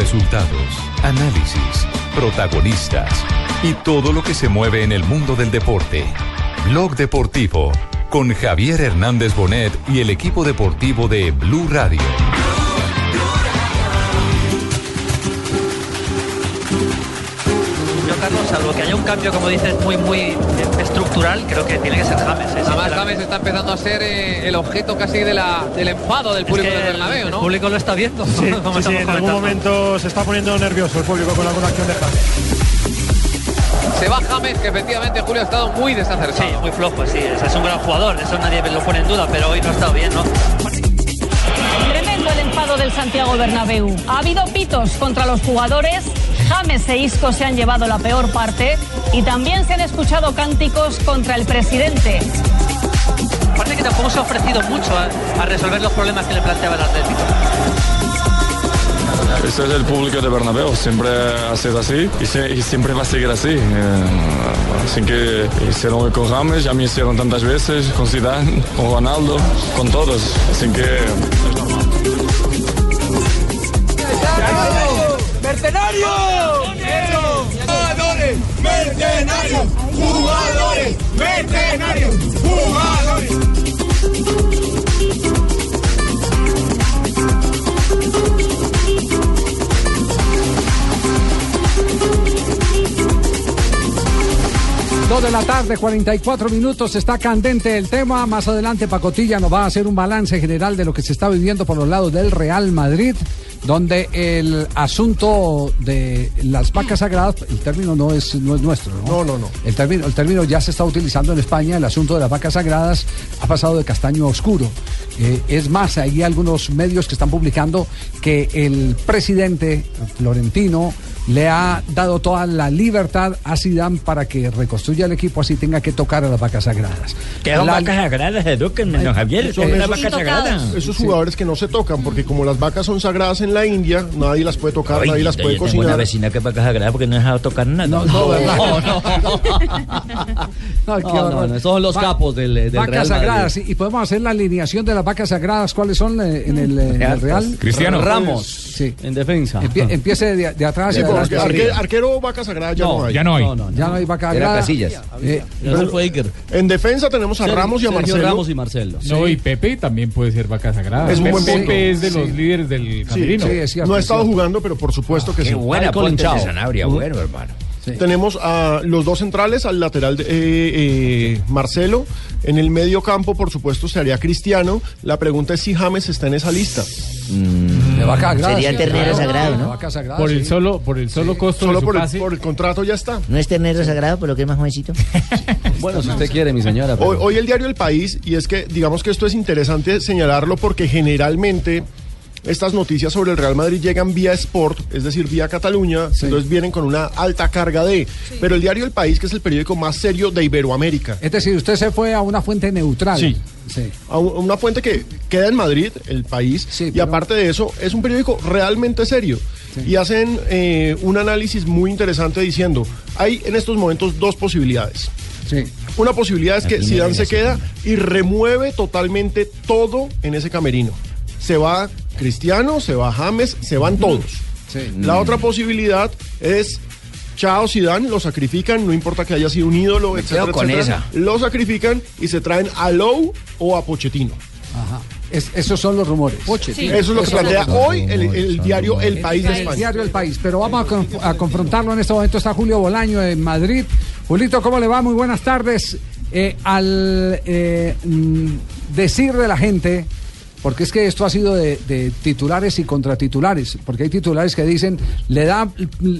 Resultados, análisis, protagonistas y todo lo que se mueve en el mundo del deporte. Blog Deportivo con Javier Hernández Bonet y el equipo deportivo de Blue Radio. Carlos, salvo que haya un cambio, como dices, muy, muy estructural, creo que tiene que ser James. ¿eh? Además, James está empezando a ser eh, el objeto casi de la, del enfado del público Es que del Bernabéu, el ¿no? público lo está viendo. Sí, como sí, en algún momento se está poniendo nervioso el público con alguna acción de James. Se va James, que efectivamente Julio ha estado muy desacertado. Sí, muy flojo, sí. Es, es un gran jugador, eso nadie lo pone en duda, pero hoy no ha estado bien, ¿no? Tremendo el enfado del Santiago Bernabéu. Ha habido pitos contra los jugadores. James e Isco se han llevado la peor parte y también se han escuchado cánticos contra el presidente. Aparte que tampoco se ha ofrecido mucho a, a resolver los problemas que le planteaba el Atlético. Este es el público de Bernabéu, siempre ha sido así y, se- y siempre va a seguir así. Eh, así que hicieron con James, ya me hicieron tantas veces, con Zidane, con Ronaldo, con todos. Así que es normal. Jugadores, mercenarios, jugadores, mercenarios, jugadores. Dos de la tarde, 44 minutos, está candente el tema. Más adelante Pacotilla nos va a hacer un balance general de lo que se está viviendo por los lados del Real Madrid, donde el asunto de las vacas sagradas, el término no es, no es nuestro, ¿no? No, no, no. El término, el término ya se está utilizando en España, el asunto de las vacas sagradas ha pasado de castaño a oscuro. Eh, es más, hay algunos medios que están publicando que el presidente Florentino le ha dado toda la libertad a Zidane para que reconstruya el equipo así tenga que tocar a las vacas sagradas. Son La- vacas sagradas, edúquenme, don Javier. son Es una esos- vaca sagrada. Esos jugadores que no se tocan, porque como las vacas son sagradas en la India, nadie las puede tocar, Ay, nadie las yo puede tengo una cocinar. vecina que es vaca sagrada porque no ha dejado tocar nada. No, no, ¿verdad? No, qué No, no, horror. no, esos son los Va- capos del, del vacas Real sagradas, y, y podemos hacer la alineación de las vacas sagradas. ¿Cuáles son eh, en el, eh, en el Real? Cristiano. Ramos, Sí. en defensa. Empie- empiece de, de atrás Sí, arque- arquero vaca sagrada ya no, No, hay. Ya no hay. No. Ya no hay vaca Era sagrada. Casillas. Eh, fue Iker. En defensa tenemos a Sergio- Ramos y a Sergio Marcelo. Ramos y Marcelo. No, y Pepe también puede ser vaca sagrada. Es un buen punto. Pepe es de los Sí. líderes del Sí, camerino. no ha es estado jugando, pero por supuesto que sí. Qué buena ponte de. Sanabria, bueno, hermano. Tenemos a los dos centrales, al lateral de, eh, eh, Marcelo. En el medio campo, por supuesto, estaría Cristiano. La pregunta es si James está en esa lista. de vaca sagrada. Sería sí, ternero claro, sagrado, ¿no? de vaca sagrada, Por el sí. solo, por el solo costo Solo de su por el, pase. por el contrato ya está. ¿No es ternero sagrado por lo que es más jovencito? Bueno, si usted quiere, mi señora. pero- Hoy, hoy el diario El País, y es que digamos que esto es interesante señalarlo porque generalmente estas noticias sobre el Real Madrid llegan vía Sport, es decir, vía Cataluña, entonces vienen con una alta carga de... Pero el diario El País, que es el periódico más serio de Iberoamérica, Es decir, usted se fue a una fuente neutral. Sí. Sí. a un- una fuente que queda en Madrid, El País, Sí, y pero- aparte de eso, es un periódico realmente serio. Y hacen eh, un análisis muy interesante diciendo, hay en estos momentos dos posibilidades. sí. Una posibilidad es La que Zidane se queda y remueve totalmente todo en ese camerino. Se va Cristiano, se va James, se van todos. Sí. La otra posibilidad es chao Zidane, lo sacrifican, no importa que haya sido un ídolo, Me etcétera, con etcétera. esa. Lo sacrifican y se traen a Lowe o a Pochettino. Ajá. Es- esos son los rumores. Eso es lo que plantea hoy el, el diario El País de El España. diario El País. Pero vamos a confrontarlo en este momento. Está Julio Bolaño en Madrid. Julito, ¿cómo le va? Muy buenas tardes. Eh, al eh, mm, decir de la gente, porque es que esto ha sido de, de titulares y contratitulares, porque hay titulares que dicen, le da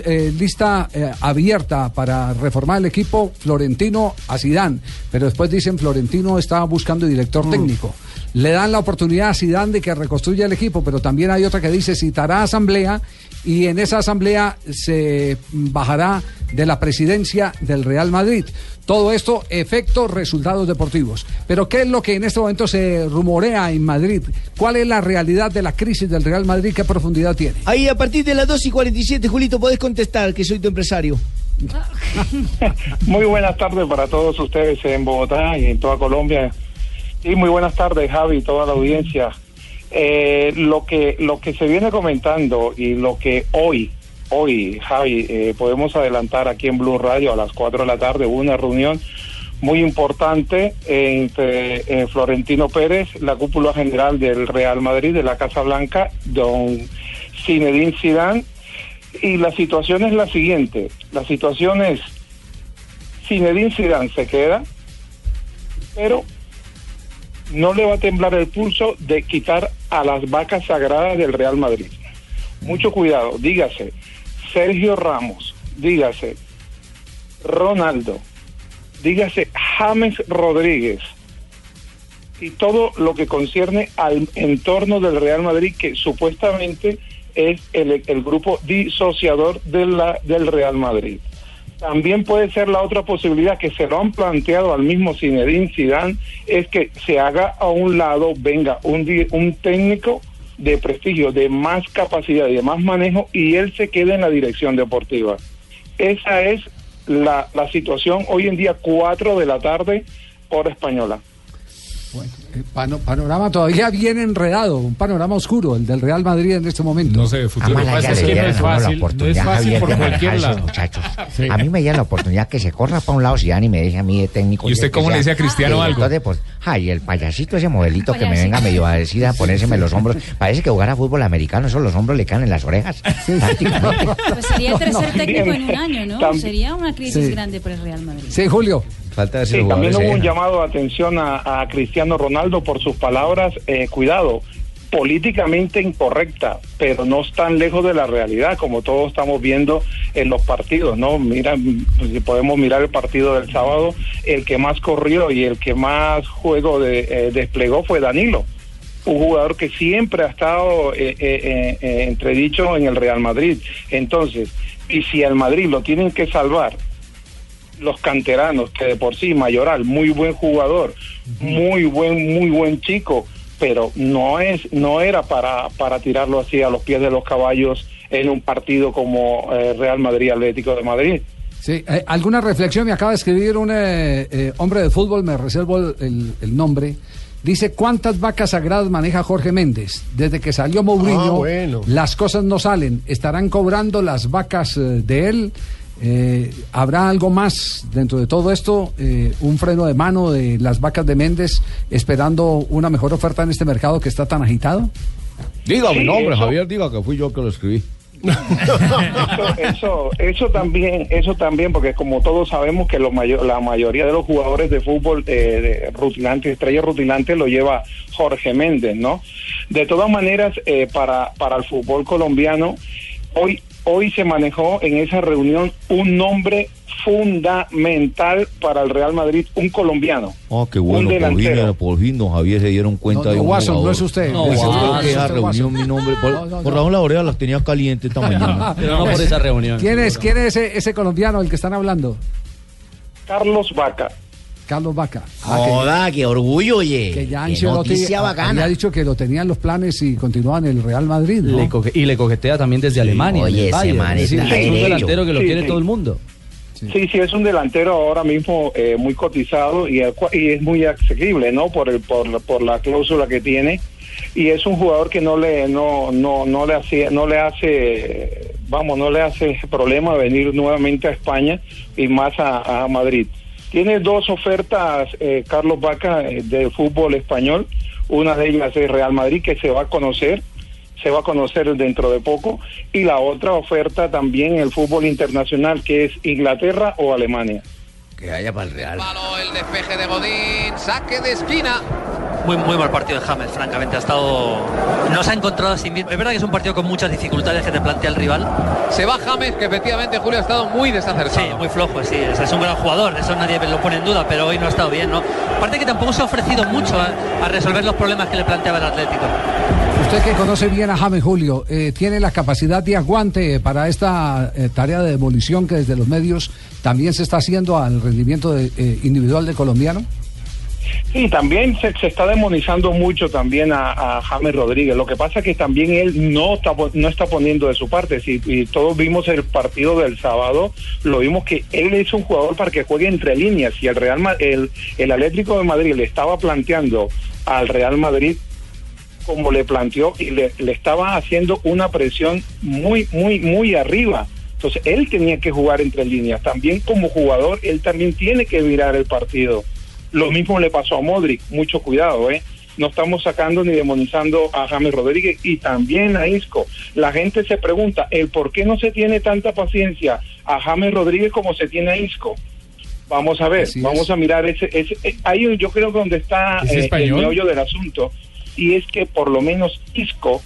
eh, lista eh, abierta para reformar el equipo Florentino a Sidán, pero después dicen Florentino está buscando director técnico. Le dan la oportunidad a Sidán de que reconstruya el equipo, pero también hay otra que dice citará asamblea y en esa asamblea se bajará de la presidencia del Real Madrid. Todo esto, efectos, resultados deportivos. Pero ¿qué es lo que en este momento se rumorea en Madrid? ¿Cuál es la realidad de la crisis del Real Madrid? ¿Qué profundidad tiene? Ahí a partir de las 2 y 47, Julito, podés contestar que soy tu empresario. Muy buenas tardes para todos ustedes en Bogotá y en toda Colombia. Y muy buenas tardes, Javi, y toda la audiencia. Eh, lo que lo que se viene comentando y lo que hoy hoy Javi eh, podemos adelantar aquí en Blue Radio a las 4 de la tarde hubo una reunión muy importante entre eh, Florentino Pérez, la cúpula general del Real Madrid de la Casa Blanca, don Zinedine Zidane. Y la situación es la siguiente, la situación es Zinedine Zidane se queda, pero no le va a temblar el pulso de quitar a las vacas sagradas del Real Madrid. Mucho cuidado, dígase Sergio Ramos, dígase Ronaldo, dígase James Rodríguez y todo lo que concierne al entorno del Real Madrid que supuestamente es el, el grupo disociador de la, del Real Madrid. También puede ser la otra posibilidad que se lo han planteado al mismo Zinedine Zidane, es que se haga a un lado, venga un, un técnico de prestigio, de más capacidad y de más manejo y él se quede en la dirección deportiva. Esa es la, la situación hoy en día, 4 de la tarde, hora española. Eh, pano- panorama todavía bien enredado, un panorama oscuro, el del Real Madrid en este momento. No sé, futuro. Ojalá Lo que pasa ya es que no fácil, no es fácil por cualquier lado. muchachos. Sí. A mí me dieron la oportunidad que se corra para un lado Zidane y me deje a mí de técnico. ¿Y usted cómo le dice a Cristiano algo? de deporte. Ay, el payasito, ese modelito que me venga medio a decir, a ponérseme los hombros. Parece que jugar a fútbol americano, eso los hombros le caen en las orejas. prácticamente. Pues sería el tercer técnico en un año, ¿no? Sería una crisis Sí. grande para el Real Madrid. Sí, Julio. Falta Sí, también hubo un llamado de atención a, a Cristiano Ronaldo por sus palabras, eh, cuidado, políticamente incorrecta, pero no están lejos de la realidad, como todos estamos viendo en los partidos, ¿no? Mira, pues, si podemos mirar el partido del sábado, el que más corrió y el que más juego de, eh, desplegó fue Danilo un jugador que siempre ha estado eh, eh, eh, eh, entredicho en el Real Madrid. Entonces, y si al Madrid lo tienen que salvar los canteranos, que de por sí Mayoral, muy buen jugador, muy buen, muy buen chico, pero no es, no era para, para tirarlo así a los pies de los caballos en un partido como eh, Real Madrid Atlético de Madrid. Sí, eh, alguna reflexión me acaba de escribir un eh, eh, hombre de fútbol, me reservo el, el- el nombre. Dice, ¿cuántas vacas sagradas maneja Jorge Méndez? Desde que salió Mourinho, Ah, bueno. las cosas no salen. ¿Estarán cobrando las vacas de él? Eh, ¿Habrá algo más dentro de todo esto? Eh, ¿Un freno de mano de las vacas de Méndez esperando una mejor oferta en este mercado que está tan agitado? Diga mi Sí, nombre, eso- Javier, diga que fui yo que lo escribí. eso, eso, eso también, eso también, porque como todos sabemos que lo mayo- la mayoría de los jugadores de fútbol eh, de rutilante, estrella rutilante, lo lleva Jorge Méndez, ¿no? De todas maneras, eh, para, para el fútbol colombiano, hoy, hoy se manejó en esa reunión un nombre fundamental para el Real Madrid, un colombiano. Ah, qué bueno, por fin, delantero. por fin, don Javier, se dieron cuenta No, de no, un Watson, jugador. no es usted. No, No, yo creo que esa reunión, mi nombre, por, No, no, por no. razón la oreja las tenía caliente esta mañana. ¿Quién es, quién es ese, ese colombiano del que están hablando? Carlos Vaca. Carlos Vaca. Joda, qué orgullo, oye. Que ya Qué noticia ha- bacana. había dicho que lo tenían los planes y continúa en el Real Madrid. ¿no? Le coque- y le coquetea también desde Alemania. en oye, ese Bayern. man Es decir, es un delantero que lo Sí, quiere sí. todo el mundo. Sí, sí, es un delantero ahora mismo eh, muy cotizado y, y es muy asequible, ¿no? Por el por, la- por la cláusula que tiene y es un jugador que no le no no no le hace no le hace vamos no le hace problema venir nuevamente a España y más a, a Madrid. Tiene dos ofertas eh, Carlos Vaca eh, de fútbol español, una de ellas es Real Madrid que se va a conocer se va a conocer dentro de poco y la otra oferta también el fútbol internacional que es Inglaterra o Alemania. Que vaya para el Real. El despeje de Godín, saque de esquina. Muy, muy mal partido de James, francamente. Ha estado. No se ha encontrado a sí mismo. Es verdad que es un partido con muchas dificultades que te plantea el rival. Se va James, que efectivamente Julio ha estado muy desacertado. Sí, muy flojo, sí. Es, es un gran jugador, eso nadie lo pone en duda, pero hoy no ha estado bien, ¿no? Aparte que tampoco se ha ofrecido mucho a, a resolver los problemas que le planteaba el Atlético. Usted que conoce bien a James Julio, eh, ¿tiene la capacidad de aguante para esta eh, tarea de demolición que desde los medios también se está haciendo al rendimiento de- eh, individual del colombiano? Sí, también se, está demonizando mucho también a, a James Rodríguez. Lo que pasa es que también él no está no está poniendo de su parte. Si y todos vimos el partido del sábado, lo vimos que él es un jugador para que juegue entre líneas. Y el Real el, el Atlético de Madrid le estaba planteando al Real Madrid como le planteó y le estaba haciendo una presión muy, muy, muy arriba. Entonces él tenía que jugar entre líneas. También como jugador, él también tiene que virar el partido. Lo mismo le pasó a Modric. Mucho cuidado, ¿eh? No estamos sacando ni demonizando a James Rodríguez y también a Isco. La gente se pregunta el por qué no se tiene tanta paciencia a James Rodríguez como se tiene a Isco. Vamos a ver, vamos a mirar ese, ese eh, ahí yo creo que donde está ¿Es eh, el meollo del asunto y es que por lo menos Isco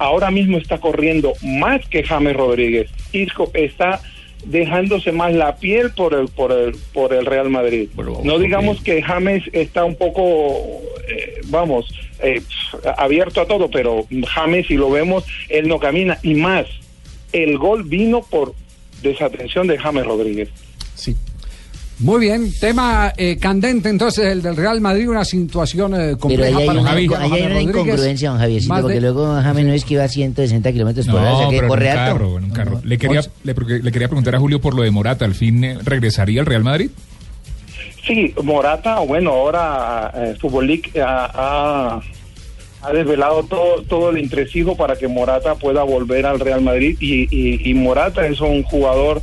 ahora mismo está corriendo más que James Rodríguez. Isco está dejándose más la piel por el por el por el Real Madrid. no digamos que James está un poco eh, vamos eh, abierto a todo, pero James si lo vemos él no camina y más el gol vino por desatención de James Rodríguez. Muy bien, tema eh, candente entonces el del Real Madrid, una situación eh, Pero ahí compleja hay para una, James ahí hay una Rodríguez. incongruencia, don Javiercito, porque de- luego James no es que iba a 160 kilómetros por hora, o sea No, que pero en un corre carro, en un carro. Le quería, le, le quería preguntar a Julio por lo de Morata. ¿Al fin eh, regresaría al Real Madrid? Sí, Morata, bueno, ahora eh, Fútbol League ha, ha- ha desvelado todo, todo el entresijo para que Morata pueda volver al Real Madrid y, y- y Morata es un jugador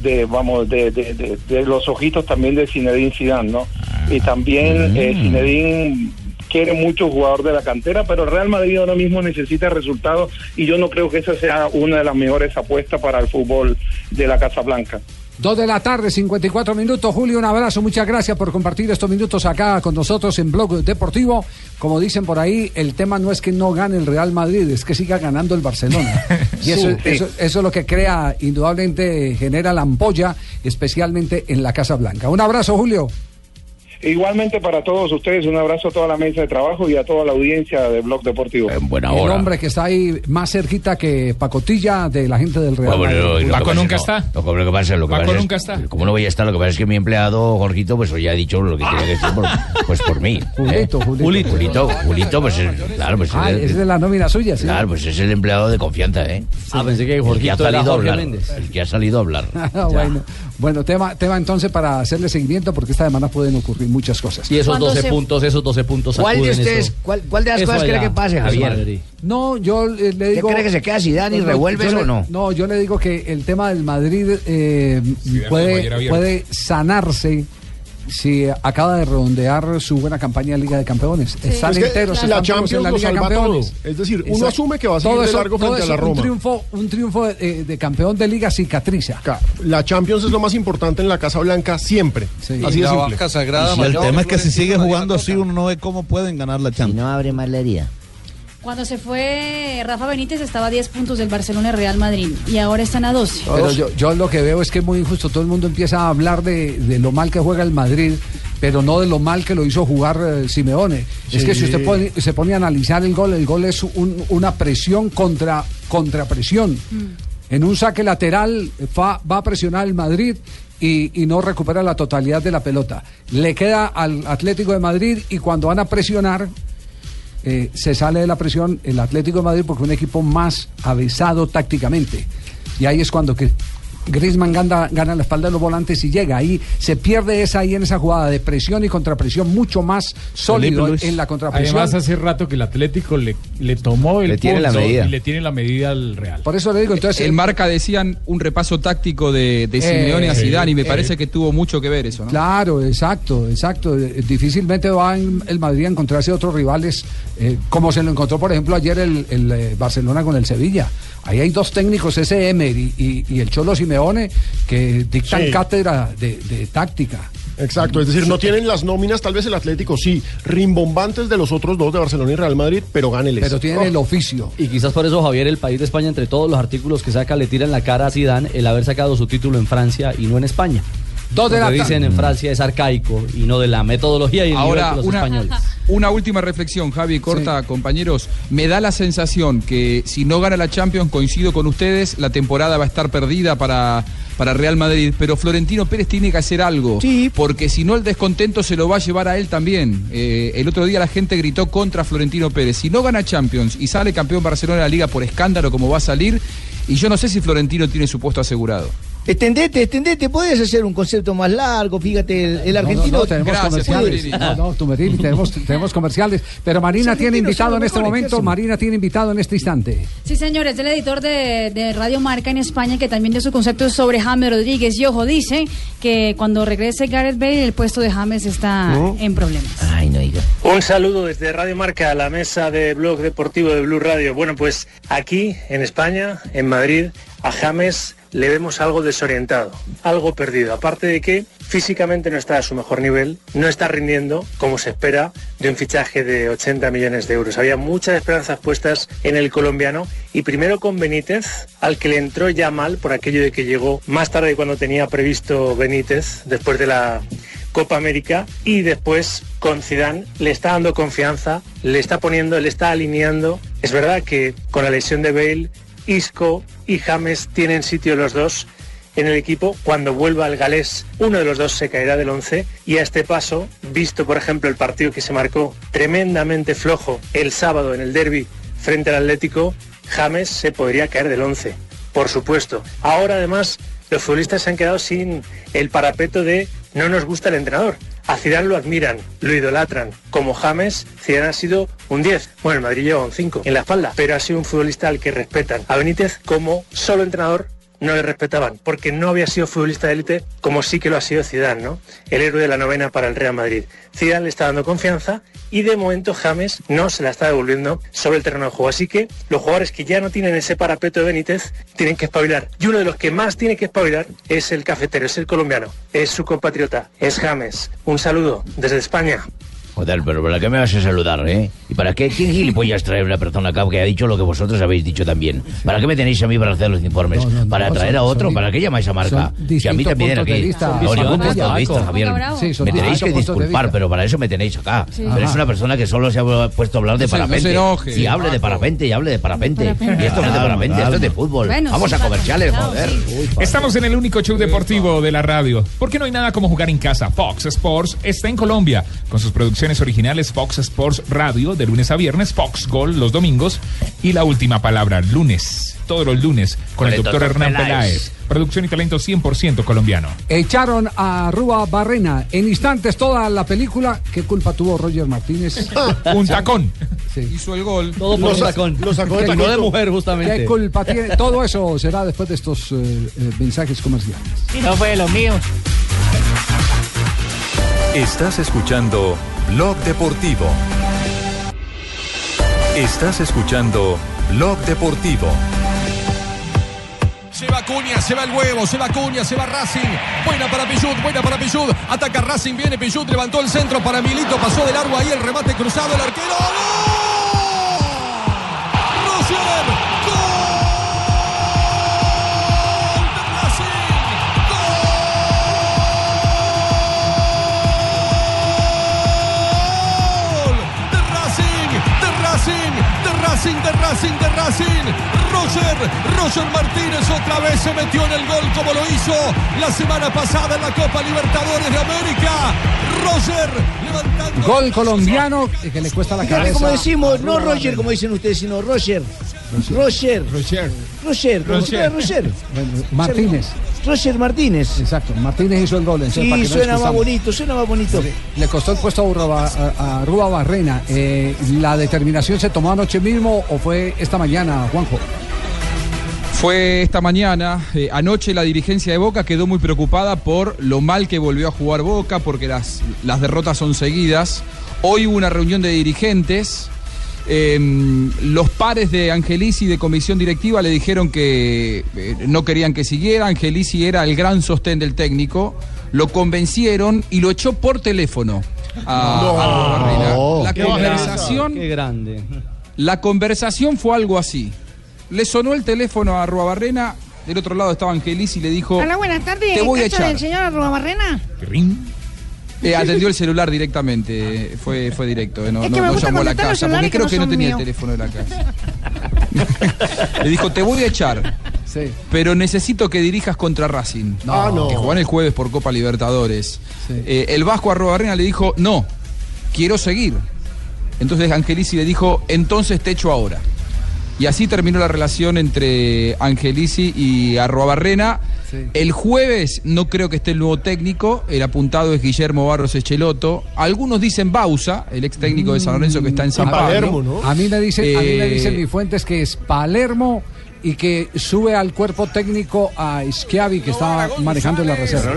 de, vamos, de, de- de- de los ojitos también de Zinedine Zidane, ¿no? Y también eh, Zinedine quiere mucho jugador de la cantera, pero el Real Madrid ahora mismo necesita resultados y yo no creo que esa sea una de las mejores apuestas para el fútbol de la Casa Blanca. Dos de la tarde, 54 minutos. Julio, un abrazo. Muchas gracias por compartir estos minutos acá con nosotros en Blog Deportivo. Como dicen por ahí, el tema no es que no gane el Real Madrid, es que siga ganando el Barcelona. Y eso, Sí. eso, eso es lo que crea, indudablemente, genera la ampolla, especialmente en la Casa Blanca. Un abrazo, Julio. Igualmente para todos ustedes, un abrazo a toda la mesa de trabajo y a toda la audiencia de Blog Deportivo. buena el hombre que está ahí más cerquita que Pacotilla de la gente del Real Bueno, Madrid. que Paco pasa- nunca no, está. Lo que, lo que pasa, lo que Paco pasa es- nunca está. Como no voy a estar, lo que pasa es que mi empleado, Jorgito, pues hoy ya ha dicho lo que tiene que decir, por, pues por mí. Julito, ¿eh? Julito. Julito, Julito, pues es- claro, pues Ah, es, es de la nómina suya, sí. claro, pues es el empleado de confianza, ¿eh? Ah, pensé que El que ha Jorgito salido a hablar. El que ha salido a hablar. Ah, bueno, bueno tema, tema entonces para hacerle seguimiento porque esta semana pueden ocurrir muchas cosas. Y esos Cuando 12 se- puntos, esos 12 puntos ¿Cuál de ustedes, eso. cuál, cuál de las Eso cosas cree que pase, Javier? No, yo eh, le digo. cree que se queda Zidane y No, revuelve eso o no? No, yo le digo que el tema del Madrid eh, puede, puede sanarse si acaba de redondear su buena campaña de Liga de Campeones. Están Es que enteros, la están Champions en la Liga de Campeones. todo. Es decir, uno Exacto. asume que va a seguir Todo de eso- largo todo frente a la Roma. Un triunfo, un triunfo eh, de campeón de Liga cicatriza. La Champions es lo más importante en la Casa Blanca siempre. Así de simple. Y si el tema es que si sigue jugando así, uno no ve cómo pueden ganar la Champions. no abre más la herida. Cuando se fue Rafa Benítez estaba a 10 puntos del Barcelona y Real Madrid y ahora están a 12. Pero yo, yo lo que veo es que es muy injusto. Todo el mundo empieza a hablar de, de lo mal que juega el Madrid, pero no de lo mal que lo hizo jugar eh, Simeone. Es que si usted pone- se pone a analizar el gol, el gol es un- una presión contra, contra presión. En un saque lateral va, va a presionar el Madrid y, y no recupera la totalidad de la pelota. Le queda al Atlético de Madrid y cuando van a presionar, eh, se sale de la presión el Atlético de Madrid porque es un equipo más avesado tácticamente. Y ahí es cuando que Griezmann gana, gana la espalda de los volantes y llega. Ahí se pierde esa ahí en esa jugada de presión y contrapresión mucho más sólido en la contrapresión. Además, hace rato que el Atlético le, le tomó el Le tiene la medida. y le tiene la medida al Real. Por eso le digo, entonces. El marca decían un repaso táctico de, de Simeone a Eh, Zidane y me eh. parece que tuvo mucho que ver eso, ¿no? Claro, exacto, exacto. Eh, Difícilmente va en- el Madrid a encontrarse otros rivales, eh, como se lo encontró, por ejemplo, ayer el, el, eh, Barcelona con el Sevilla. Ahí hay dos técnicos, ese Emery y, y el Cholo Simeone, que dictan Sí. cátedra de, de táctica. Exacto, es decir, no tienen las nóminas, tal vez el Atlético sí, rimbombantes de los otros dos de Barcelona y Real Madrid, pero gáneles. Pero tienen el oficio. Y quizás por eso Javier, el país de España, entre todos los artículos que saca, le tira en la cara a Zidane el haber sacado su título en Francia y no en España. Dos de la ta- dicen en Francia es arcaico y no de la metodología y el Ahora, de los una, españoles. una última reflexión, Javi, corta, compañeros. Me da la sensación que si no gana la Champions, coincido con ustedes, la temporada va a estar perdida para, para Real Madrid. Pero Florentino Pérez tiene que hacer algo. Porque si no, el descontento se lo va a llevar a él también. Eh, el otro día la gente gritó contra Florentino Pérez. Si no gana Champions y sale campeón Barcelona de la Liga por escándalo como va a salir, y yo no sé si Florentino tiene su puesto asegurado. Extendete, extendete, podés hacer un concepto más largo, fíjate, el, el No, no, argentino... no, tenemos comerciales. No, no, Tumberini, tenemos, tenemos comerciales. Pero Marina tiene invitado en este mejores, ¿qué momento. Marina tiene invitado en este instante. Sí, señores, el editor de, de Radio Marca en España, que también dio su concepto sobre James Rodríguez. Y ojo, dice que cuando regrese Gareth Bale, el puesto de James está en problemas. Ay, no diga. Un saludo desde Radio Marca a la mesa de Blog Deportivo de Blue Radio. Bueno, pues aquí en España, en Madrid, a James le vemos algo desorientado, algo perdido. Aparte de que físicamente no está a su mejor nivel, no está rindiendo como se espera de un fichaje de 80 millones de euros. Había muchas esperanzas puestas en el colombiano y primero con Benítez, al que le entró ya mal por aquello de que llegó más tarde cuando tenía previsto Benítez, después de la Copa América y después con Zidane le está dando confianza, le está poniendo, le está alineando. Es verdad que con la lesión de Bale, Isco y James tienen sitio los dos en el equipo. Cuando vuelva el galés, uno de los dos se caerá del 11 y a este paso, visto por ejemplo el partido que se marcó tremendamente flojo el sábado en el derby frente al Atlético, James se podría caer del 11, por supuesto. Ahora además los futbolistas se han quedado sin el parapeto de no nos gusta el entrenador. A Zidane lo admiran, lo idolatran. Como James, Zidane ha sido un 10. Bueno, el Madrid lleva un 5 en la espalda, pero ha sido un futbolista al que respetan. A Benítez, como solo entrenador, no le respetaban, porque no había sido futbolista de élite como sí que lo ha sido Zidane, ¿no? El héroe de la novena para el Real Madrid. Zidane le está dando confianza y de momento James no se la está devolviendo sobre el terreno de juego. Así que los jugadores que ya no tienen ese parapeto de Benítez tienen que espabilar. Y uno de los que más tiene que espabilar es el cafetero, es el colombiano, es su compatriota, es James. Un saludo desde España. Joder, pero ¿para qué me vas a saludar, eh? ¿Y para qué? ¿Quién gilipollas trae una persona acá que ha dicho lo que vosotros habéis dicho también? ¿Para qué me tenéis a mí para hacer los informes? ¿Para no, traer son- a otro? son- ¿Para qué llamáis a Marca? Si a mí también aquí. No, ningún punto de vista, Javier. Sí, me tenéis que disculpar, pero para eso me tenéis acá. Sí. Pero es Ajá. una persona que solo se ha puesto a hablar de No no parapente. enoje, y hable de parapente y hable de parapente. Y esto no es de Calma, parapente, esto es de fútbol. Vamos a comerciales, joder. Estamos en el único show deportivo de la radio. Porque no hay nada como jugar en casa. Fox Sports está en Colombia. Con sus producciones originales Fox Sports Radio de lunes a viernes, Fox Gol los domingos y la última palabra, lunes. Todos los lunes con, el doctor Hernán Peláez. Producción y talento 100% colombiano. Echaron a Rúa Barrena. En instantes toda la película. ¿Qué culpa tuvo Roger Martínez? Un tacón. Hizo el gol. Todo por un tacón. Lo sacó de mujer, justamente. ¿Qué culpa tiene? Todo eso será después de estos eh, eh, mensajes comerciales. Y no fue de los míos. Estás escuchando Blog Deportivo. Estás escuchando Blog Deportivo. Se va Cuña, se va el huevo, se va Cuña, se va Racing. Buena para Pillud, buena para Pillud. Ataca Racing, viene Pillud, levantó el centro para Milito, pasó de largo ahí el remate cruzado, el arquero. Racing! ¡De Racing! ¡De Racing! Roger, Roger Martínez otra vez se metió en el gol como lo hizo la semana pasada en la Copa Libertadores de América. Roger levantando. Gol colombiano que le cuesta la cabeza. como decimos, no Roger como dicen ustedes, sino Roger. Roger. Roger. Roger. Roger. Roger. Martínez. Roger Martínez. Exacto, Martínez hizo el gol. entonces, para Sí, que suena más bonito, suena más bonito. Le costó el puesto a, Urba- a- a Rúa Barrena. Eh, ¿La determinación se tomó anoche mismo o fue esta mañana, Juanjo? Fue esta mañana, eh, anoche la dirigencia de Boca quedó muy preocupada por lo mal que volvió a jugar Boca, porque las, las derrotas son seguidas. Hoy hubo una reunión de dirigentes. Eh, los pares de Angelici de comisión directiva le dijeron que eh, no querían que siguiera. Angelici era el gran sostén del técnico. Lo convencieron y lo echó por teléfono a, No. a. La Qué conversación. Qué grande. La conversación fue algo así. Le sonó el teléfono a Barrena, del otro lado estaba Angelis y le dijo, Hola, buenas tardes. Te voy a ¿En casa echar. del señor Arrobabarrena? Eh, atendió el celular directamente, fue, fue directo, eh, no, Es no- que no llamó a la casa, porque creo no que no tenía el teléfono de la casa. Le dijo, te voy a echar, pero necesito que dirijas contra Racing, Ah, no. que juegan el jueves por Copa Libertadores. Eh, el Vasco Arrobarrena le dijo, no, quiero seguir. Entonces Angelici le dijo, entonces te echo ahora. Y así terminó la relación entre Angelici y Arrobarrena. El jueves no creo que esté el nuevo técnico, el apuntado es Guillermo Barros Echeloto. Algunos dicen Bausa, el ex técnico de San Lorenzo que está en San Pablo. A mí me dice, a mí me Eh, dicen mis fuentes que es Palermo y que sube al cuerpo técnico a Schiavi que estaba manejando la reserva.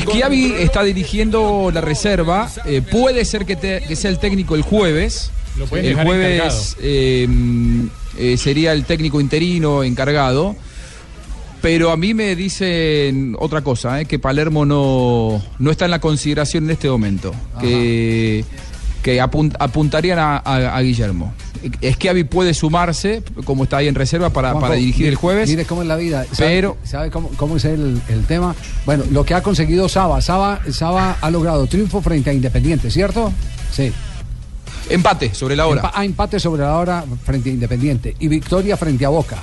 Schiavi está dirigiendo la reserva. eh, puede ser que, te- que sea el técnico el jueves. Lo pueden el jueves eh, eh, sería el técnico interino encargado. Pero a mí me dicen otra cosa, eh, que Palermo no, no está en la consideración en este momento. Que, que apun- apuntarían a, a- a Guillermo. Schiavi puede sumarse, como está ahí en reserva, para, Juanjo, para dirigir el jueves. Mire cómo es la vida. ¿Sabe, Pero- ¿Sabe cómo, cómo es el, el tema? Bueno, lo que ha conseguido Saba. Saba, Saba ha logrado triunfo frente a Independiente, ¿cierto? Sí. Empate sobre la hora. Empa- ah, empate sobre la hora frente a Independiente y victoria frente a Boca.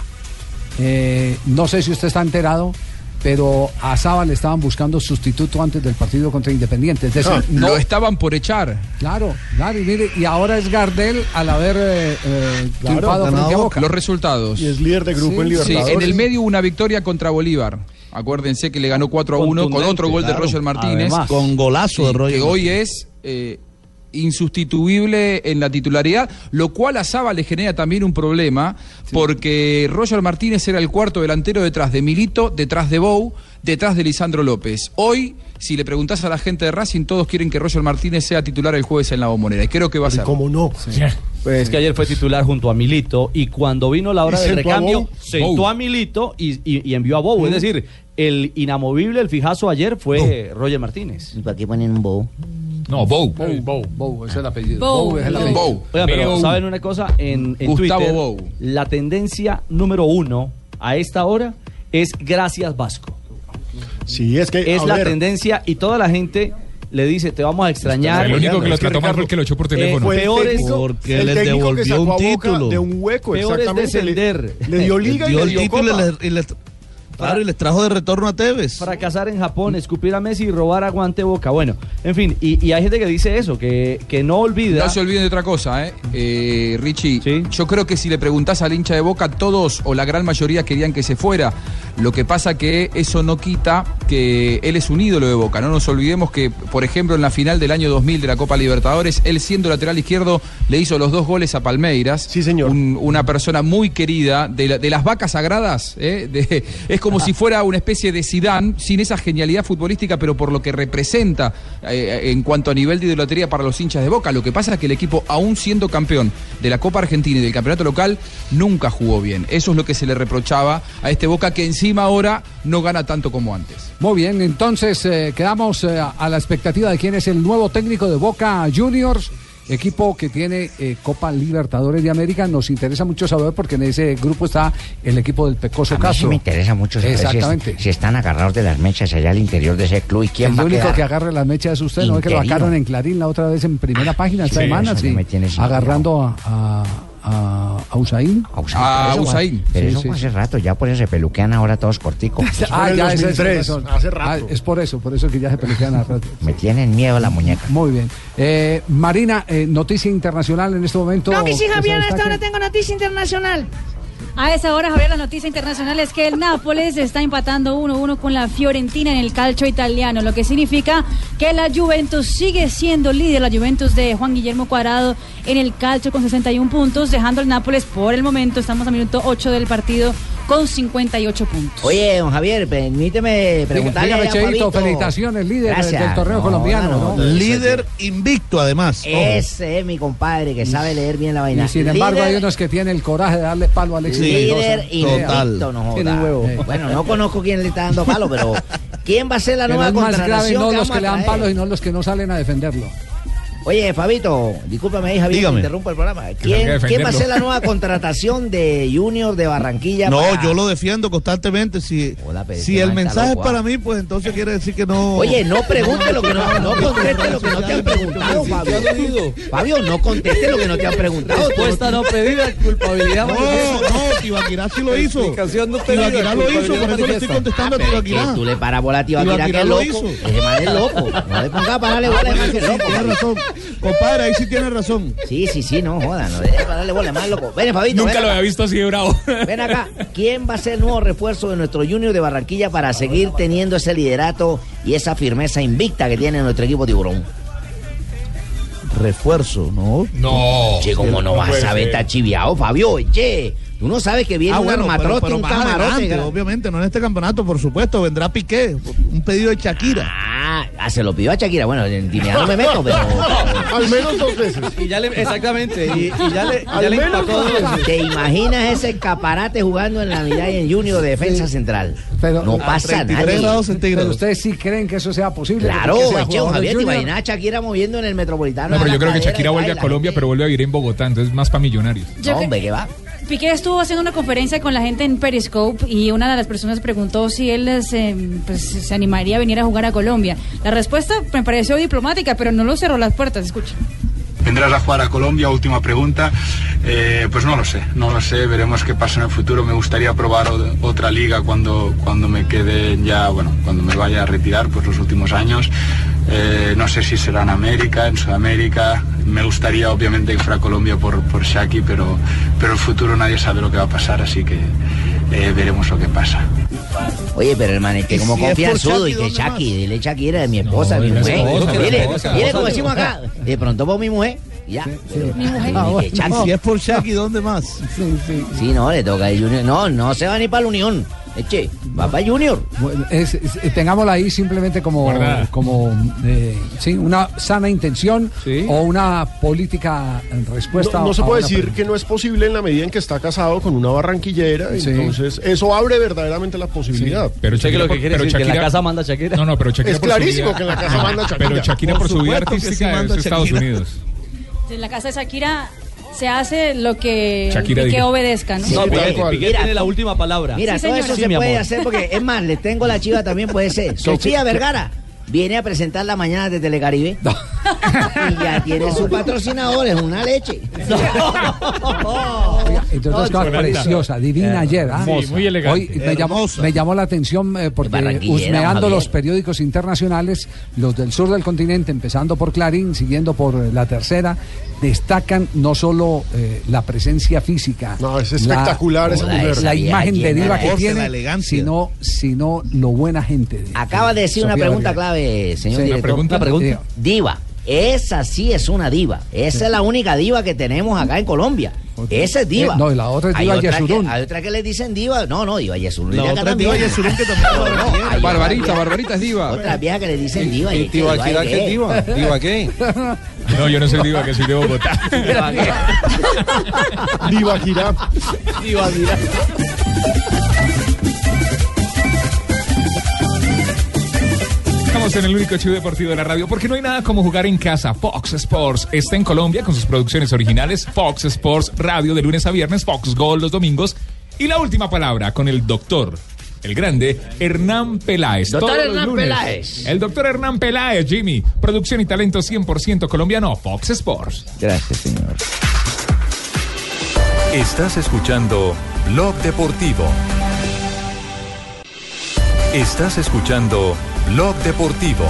Eh, no sé si usted está enterado, pero a Saba le estaban buscando sustituto antes del partido contra Independiente. Es decir, Ah, no, Lo estaban por echar. Claro, claro, y mire, y ahora es Gardel al haber eh, eh, Claro, triunfado frente a Boca. Los resultados. Y es líder de grupo en Sí, Libertadores. en el medio una victoria contra Bolívar. Acuérdense que le ganó 4 a 1 con otro gol de. Roger Martínez. Además. Con golazo de Sí, Roger Que hoy es eh, insustituible en la titularidad, lo cual a Saba le genera también un problema, porque Roger Martínez era el cuarto delantero detrás de Milito, detrás de Bou, detrás de Lisandro López. Hoy, si le preguntás a la gente de Racing, todos quieren que Roger Martínez sea titular el jueves en la bombonera. Y creo que va a ser. ¿Cómo no? Pues es que ayer fue titular junto a Milito y cuando vino la hora ¿Y del a recambio, sentó a Milito y, y- y envió a Bow. Mm. Es decir, el inamovible, el fijazo ayer fue Roger Martínez. ¿Y para qué ponen un bow? No, Bow. Bow, Bow, Bow, ese es el apellido. Bow, Bow es el apellido. Bow. Oiga, pero. ¿saben una cosa? En, en Gustavo Twitter, Bow. la tendencia número uno a esta hora es gracias Vasco. Sí, es que. Es a la ver, tendencia y toda la gente le dice, te vamos a extrañar. El único que lo Es trató mal fue el que lo echó por eh, teléfono. fue el Peor es- Porque le devolvió sacó un a Boca título. de un hueco, Peor es exactamente. Le- descender. Le, dio liga y dio le el dio título copa. y y les- claro, y les trajo de retorno a Tevez. fracasar en Japón, escupir a Messi y robar aguante boca. Bueno, en fin, y, y hay gente que dice eso, que, que no olvida. No se olviden de otra cosa, ¿eh? Eh, Richie. Yo creo que si le preguntás al hincha de Boca, todos o la gran mayoría querían que se fuera. Lo que pasa que eso no quita que él es un ídolo de Boca. No nos olvidemos que, por ejemplo, en la final del año 2000 de la Copa Libertadores, él siendo lateral izquierdo le hizo los dos goles a Palmeiras. Sí, señor. Un- una persona muy querida de, la- de las vacas sagradas. ¿eh? De- es como si fuera una especie de Sidán sin esa genialidad futbolística, pero por lo que representa eh, en cuanto a nivel de idolatría para los hinchas de Boca. Lo que pasa es que el equipo, aún siendo campeón de la Copa Argentina y del campeonato local, nunca jugó bien. Eso es lo que se le reprochaba a este Boca que encima ahora no gana tanto como antes. Muy bien, entonces eh, quedamos eh, a la expectativa de quién es el nuevo técnico de Boca Juniors, equipo que tiene eh, Copa Libertadores de América. Nos interesa mucho saber porque en ese grupo está el equipo del Pecoso A mí sí me interesa mucho saber si es- Exactamente. Si, están agarrados de las mechas allá al interior de ese club y quién el va a único quedar. que agarre las mechas es usted, ¿no? Es que lo sacaron en Clarín la otra vez en primera página esta Sí, semana, sí. agarrando a, a, a, a Usain. A Usain, Ah, pero eso fue- Usain. Pero Sí, eso sí, fue sí. hace rato, ya por eso se peluquean ahora todos corticos. Ah, ya, es 2003, razón. hace rato. Ah, es por eso, por eso que ya se pelean a rato. Me tienen miedo la muñeca. Muy bien. Eh, Marina, eh, noticia internacional en este momento. No, que sí, Javier, hasta ahora tengo noticia internacional. A esa hora, Javier, la noticia internacional es que el Nápoles está empatando 1-1 con la Fiorentina en el calcio italiano, lo que significa que la Juventus sigue siendo líder, la Juventus de Juan Guillermo Cuadrado en el calcio con 61 puntos, dejando al Nápoles por el momento, estamos a minuto 8 del partido, con 58 puntos. Oye, don Javier, permíteme preguntarle Dígame, a Cheito, felicitaciones, líder Gracias. del torneo No, colombiano. no, ¿no? Líder invicto, además. Ese es mi compadre que sabe leer bien la vaina. Y sin embargo, Líder- hay unos que tienen el coraje de darle palo a Alexis Líder invicto, no joda. Eh, Bueno, no conozco quién le está dando palo, pero ¿quién va a ser la nueva es más grave contratación no que los que le dan palos, sino los que no salen a defenderlo. Oye, Fabito, discúlpame ahí, Javier, Dígame. que interrumpo el programa. ¿Quién, quién va a ser la nueva contratación de Junior de Barranquilla? No, para- yo lo defiendo constantemente. Si, Hola, si el mensaje es para ah. mí, pues entonces quiere decir que no. Oye, no pregunte lo que no, no conteste lo que no te han preguntado, Fabio. Fabio, no conteste lo que no te han preguntado. Respuesta no pedida, culpabilidad No, no, Tibaquirá sí lo hizo. No Tibaquirá lo hizo, por eso le estoy contestando a Tibaquirá. tú le paras bola a Tibaquirá, que es lo loco. hizo. Ese man es loco. No le pongas a pararle bola, ese man que es Sí, loco. tienes razón. Compadre, ahí sí tiene razón. Sí, sí, sí, no, joda, no darle bola más, loco. Ven, Fabito. Nunca ven lo acá. había visto así de bravo. Ven acá, ¿quién va a ser el nuevo refuerzo de nuestro Junior de Barranquilla para seguir teniendo ese liderato y esa firmeza invicta que tiene nuestro equipo tiburón? Refuerzo, ¿no? No. Che, ¿cómo no vas a saber? Está chiviado, Fabio. Che, tú no sabes que viene Ah, un bueno, pero, armatrote, un camarote. adelante, obviamente, no en este campeonato, por supuesto. Vendrá Piqué, un pedido de Shakira. Ah, ah, se lo pidió a Shakira. Bueno, en intimidad no me meto, pero... Al menos dos veces. Y ya le, exactamente, y, y ya le, ya Al le menos empacó dos dos veces. ¿Te imaginas ese escaparate jugando en la Navidad y en Junior de defensa central? Pero- no pasa 33 nada. grados Pero centígrados. ustedes sí creen que eso sea posible. Claro, que sea che, jugador de Javier, ¿te imaginas a Shakira moviendo en el Metropolitano? No, pero yo creo que Shakira y vuelve a Colombia, pero vuelve a vivir en Bogotá, entonces más para millonarios. Hombre, ¿qué va? Piqué estuvo haciendo una conferencia con la gente en Periscope y una de las personas preguntó si él se, pues, se animaría a venir a jugar a Colombia. La respuesta me pareció diplomática, pero no lo cerró las puertas. Escucha. ¿Vendrás a jugar a Colombia? Última pregunta. Eh, pues no lo sé, no lo sé, veremos qué pasa en el futuro. Me gustaría probar otra liga cuando, cuando me quede ya, bueno, cuando me vaya a retirar, pues los últimos años. Eh, no sé si será en América, en Sudamérica. Me gustaría obviamente ir a Colombia por, por Shaki, pero, pero el futuro nadie sabe lo que va a pasar, así que eh, veremos lo que pasa. Oye, pero hermano, es que ¿Y como si es por confianzudo y Shaki, que Shaki, dile Shakira de mi esposa, No, mi mujer. esposa, Dile, dile dile, esposa. como decimos acá, de pronto por mi mujer, ya. Mi mujer. Shaki. Si es por Shaki, ¿dónde más? Sí, sí. Sí, no, le toca al Junior. No, no se va ni para la Unión. Eche, va para Junior. Es- es- tengámosla ahí simplemente como, como eh, sí, una sana intención Sí. o una política en respuesta. No, no se a puede decir pregunta. que no es posible en la medida en que está casado con una barranquillera. Sí. Entonces, eso abre verdaderamente la posibilidad. Pero que lo que quiere pero decir que en la Shakira- casa manda Shakira. No, no, pero Shakira Es por su clarísimo vida- que en la casa manda Shakira. Pero Shakira Por por, su vida artística es Estados Shakira. Unidos. En la casa de Shakira se hace lo que, Shakira diga. obedezca, ¿no? Sí, No, Piqué, Mira, tiene la última palabra. Mira, Sí, todo señor. eso Sí, se mi puede amor. hacer porque, es más, les tengo la chiva también, puede ser. Sofía Vergara viene a presentar la mañana de Telecaribe. Y ya tiene su patrocinador, es una leche. No, cosa preciosa, divina ayer. ¿ah? Sí, muy elegante. Hoy me llamó, Hermosa. me llamó la atención eh, porque Barranquillera, husmeando Javier. los periódicos internacionales, los del sur del continente, empezando por Clarín, siguiendo por eh, la tercera, destacan no solo eh, la presencia física, No, es la- espectacular esa Hola, mujer. esa la imagen de diva que tiene, la sino, sino lo buena gente. de- Acaba de decir una pregunta clave, señor Sí, director. Una pregunta. Una pregunta. Diva. Esa sí es una diva. Esa es la única diva que tenemos acá en Colombia. Esa es diva. Eh, no, y la otra es Hay diva otra que- Yesurún. Hay otra que le dicen diva. No, no, diva Yesurún. La otra es. Diva Yesurún, que también es No, no, hay Barbarita, Barbarita es diva. Otra vieja que le dicen diva. ¿Y y Diva qué qué? diva? ¿Diva qué? No, yo no soy diva, que soy de Bogotá. Diva qué? Diva Girá. Estamos en el único show deportivo de la radio porque no hay nada como jugar en casa. Fox Sports está en Colombia con sus producciones originales. Fox Sports Radio de lunes a viernes, Fox Gol los domingos. Y la última palabra con el doctor, el grande Hernán Peláez. Doctor Hernán lunes. Peláez. El doctor Hernán Peláez, Jimmy. Producción y talento 100% colombiano, Fox Sports. Gracias, señor. Estás escuchando Blog Deportivo. Estás escuchando Blog Deportivo.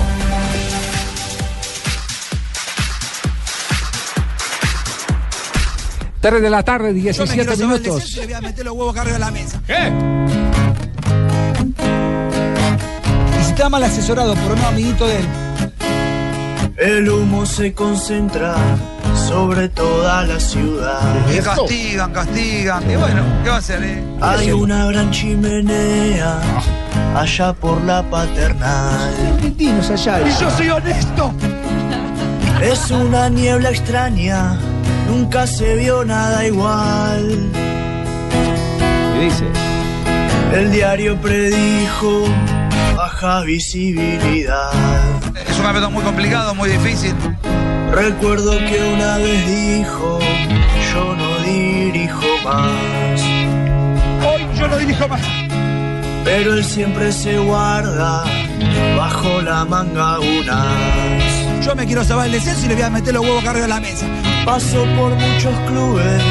Tres de la tarde, Yo me 17 quiero saber el minutos. voy a meter los huevos arriba de la mesa. ¿Qué? Y si está mal asesorado por un amiguito de él. El humo se concentra sobre toda la ciudad. Y castigan, castigan. Y bueno, ¿qué va a hacer? Eh? Hay una gran chimenea allá por la paternal. Argentinos allá. Y yo soy honesto. Es una niebla extraña, nunca se vio nada igual. ¿Qué dice? El diario predijo baja visibilidad. Es un campeonato muy complicado, muy difícil. Recuerdo que una vez dijo, yo no dirijo más. Hoy yo no dirijo más. Pero él siempre se guarda bajo la manga unas. Yo me quiero saber el descenso y le voy a meter los huevos acá arriba de la mesa. Pasó por muchos clubes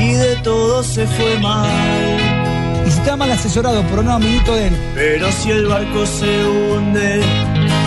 y de todo se fue mal. Y si está mal asesorado por un amiguito de él. Pero si el barco se hunde,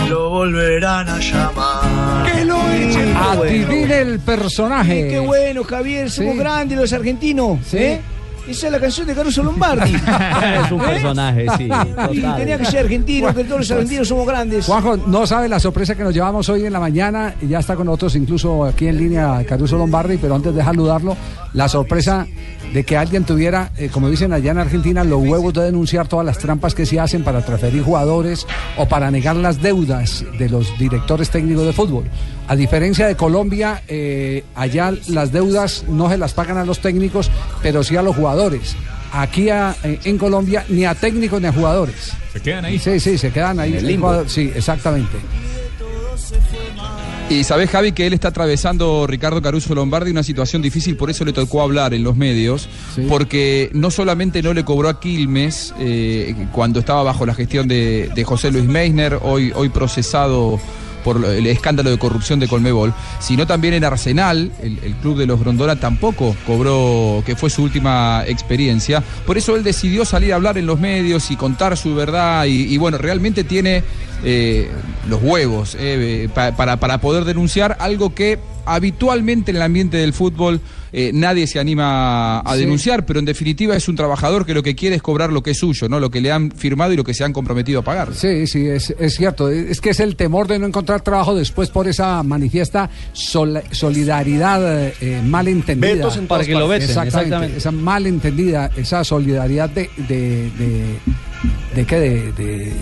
lo volverán a llamar. ¡Que lo Adivine el personaje. Qué bueno, Javier, somos Sí. grandes los argentinos. Sí. ¿eh? Esa es la canción de Caruso Lombardi. Es un personaje, sí. Y tenía que ser argentino, que todos los argentinos somos grandes. Juanjo, no sabe la sorpresa que nos llevamos hoy en la mañana. y Ya está con nosotros, incluso aquí en línea, Caruso Lombardi. Pero antes de saludarlo, la sorpresa de que alguien tuviera, eh, como dicen allá en Argentina, los huevos de denunciar todas las trampas que se hacen para transferir jugadores o para negar las deudas de los directores técnicos de fútbol. A diferencia de Colombia, eh, allá las deudas no se las pagan a los técnicos, pero sí a los jugadores. Aquí a- eh, en Colombia ni a técnicos ni a jugadores. Se quedan ahí. Sí, sí, se quedan ahí. El limbo. jugador- sí, exactamente. Y sabés, Javi, que él está atravesando, Ricardo Caruso Lombardi, una situación difícil, por eso le tocó hablar en los medios, porque no solamente no le cobró a Quilmes eh, cuando estaba bajo la gestión de, de José Luis Meissner, hoy, hoy procesado por el escándalo de corrupción de Colmebol, sino también en Arsenal, el, club de los Grondona tampoco cobró, que fue su última experiencia. Por eso él decidió salir a hablar en los medios y contar su verdad y, bueno, realmente tiene eh, los huevos eh, pa- para, para poder denunciar algo que habitualmente en el ambiente del fútbol eh, nadie se anima a Sí. denunciar, pero en definitiva es un trabajador que lo que quiere es cobrar lo que es suyo, ¿no? Lo que le han firmado y lo que se han comprometido a pagar. Sí, sí, es, es cierto. Es que es el temor de no encontrar trabajo después por esa manifiesta sol- solidaridad eh, mal entendida. Vetos en Para que lo veten, exactamente, exactamente. Esa mal entendida, esa solidaridad de... ¿De, de, de qué? De, de,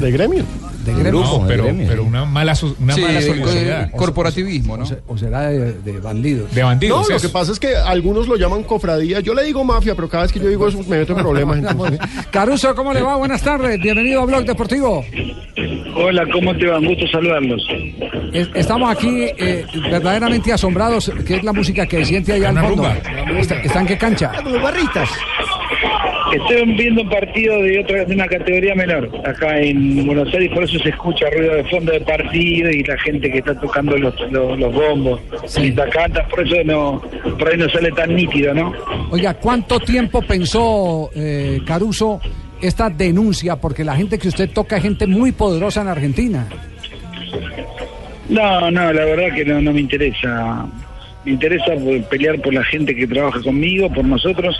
de gremio. De gremio. No, pero, pero una mala, so- una Sí, mala de- solidaridad. de corporativismo, ¿no? O será de, de bandidos. De bandidos. No, lo eso. que pasa es que algunos lo llaman cofradía. Yo le digo mafia, pero cada vez que yo digo eso me meto en problemas. entonces. Caruso, ¿cómo le va? Buenas tardes. Bienvenido a Blog Deportivo. Hola, ¿cómo te va? Un gusto saludarlos. Es- Estamos aquí eh, verdaderamente asombrados. ¿Qué es la música que siente allá al fondo? rumba. ¿Está- ¿Están qué cancha? Los barristas. Estoy viendo un partido de otra de una categoría menor acá en Buenos Aires, por eso se escucha ruido de fondo de partido y la gente que está tocando los, los, los bombos, y canta, por eso no, por ahí no sale tan nítido, ¿no? Oiga, ¿cuánto tiempo pensó eh, Caruso esta denuncia? Porque la gente que usted toca es gente muy poderosa en Argentina. No, no, la verdad que no, no me interesa. Me interesa pelear por la gente que trabaja conmigo, por nosotros.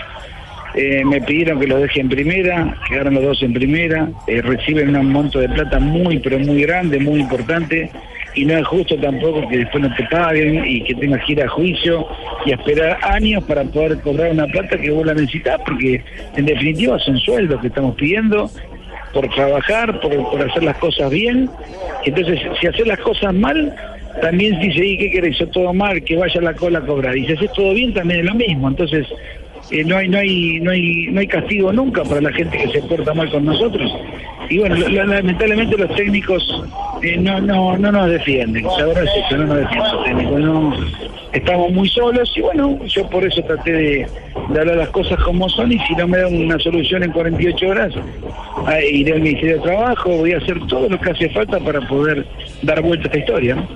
Eh, me pidieron que los deje en primera, quedaron los dos en primera, eh, reciben un monto de plata muy, pero muy grande, muy importante, y no es justo tampoco que después no te paguen y que tengas que ir a juicio y esperar años para poder cobrar una plata que vos la necesitas, porque en definitiva son sueldos que estamos pidiendo por trabajar, por, hacer las cosas bien. Entonces, si haces las cosas mal, también dice, ¿y qué querés? Hizo todo mal, que vaya la cola a cobrar. Y si haces todo bien, también es lo mismo. Entonces, no hay no hay no hay no hay castigo nunca para la gente que se porta mal con nosotros. Y bueno, la- la- lamentablemente los técnicos eh, no no no nos defienden. La verdad es eso, no nos defienden los técnicos. No, estamos muy solos y bueno, yo por eso traté de, de hablar las cosas como son y si no me dan una solución en 48 horas, iré al Ministerio de Trabajo, voy a hacer todo lo que hace falta para poder dar vuelta a esta historia. ¿no?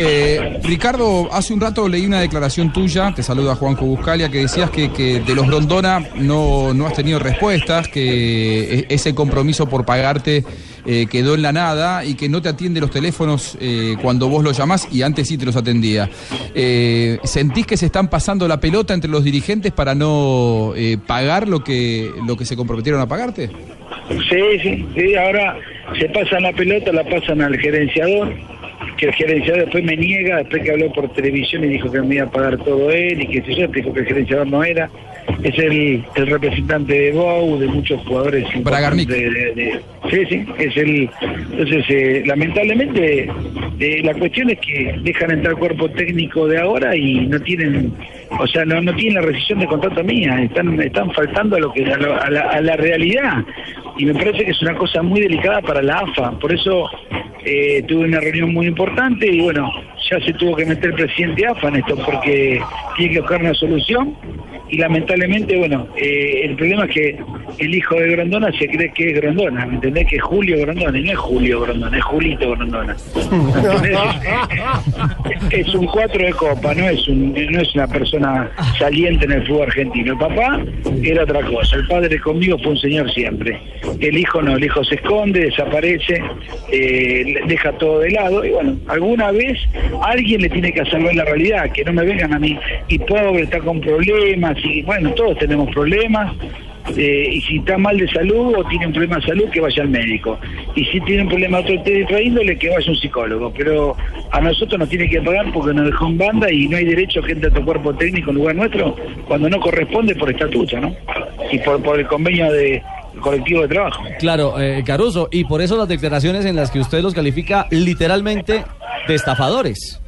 Eh, Ricardo, hace un rato leí una declaración tuya, te saluda Juanjo Buscalia, que decías que, que de los Grondona no, no has tenido respuestas, que e- ese compromiso por pagarte eh, quedó en la nada y que no te atiende los teléfonos eh, cuando vos los llamás y antes sí te los atendía. Eh, ¿Sentís que se están pasando la pelota entre los dirigentes para no eh, pagar lo que, lo que se comprometieron a pagarte? Sí, sí, sí, ahora se pasan la pelota, la pasan al gerenciador, que el gerenciador después me niega, después que habló por televisión y dijo que me iba a pagar todo él y que sé yo, dijo que el gerenciador no era. Es el, el representante de Bou, de muchos jugadores importantes de, de- de- Sí, sí, es el... Entonces, eh, lamentablemente, eh, la cuestión es que dejan entrar cuerpo técnico de ahora y no tienen... O sea, no, no tienen la rescisión de contrato mía, están, están faltando a, lo que, a, lo- a la, a la realidad. Y me parece que es una cosa muy delicada para la AFA. Por eso eh, tuve una reunión muy importante y bueno, ya se tuvo que meter el presidente AFA en esto porque tiene que buscar una solución y lamentablemente, bueno, eh, el problema es que el hijo de Grondona se cree que es Grondona, ¿me entendés? Que es Julio Grondona, y no es Julio Grondona, es Julito Grondona. ¿Entendés? es un cuatro de copa, no es un, no es una persona saliente en el fútbol argentino. El papá era otra cosa, el padre conmigo fue un señor siempre. El hijo no, el hijo se esconde, desaparece, eh, deja todo de lado, y bueno, alguna vez alguien le tiene que hacer ver la realidad, que no me vengan a mí, y pobre, está con problemas, y bueno, todos tenemos problemas, eh, y si está mal de salud o tiene un problema de salud, que vaya al médico. Y si tiene un problema de otro de otra índole, que vaya a un psicólogo. Pero a nosotros nos tiene que pagar porque nos dejó en banda y no hay derecho a que entre a tu cuerpo técnico en lugar nuestro cuando no corresponde por estatuto, ¿no? Y por, por el convenio de colectivo de trabajo. Claro, eh, Caruso, y por eso las declaraciones en las que usted los califica literalmente de estafadores.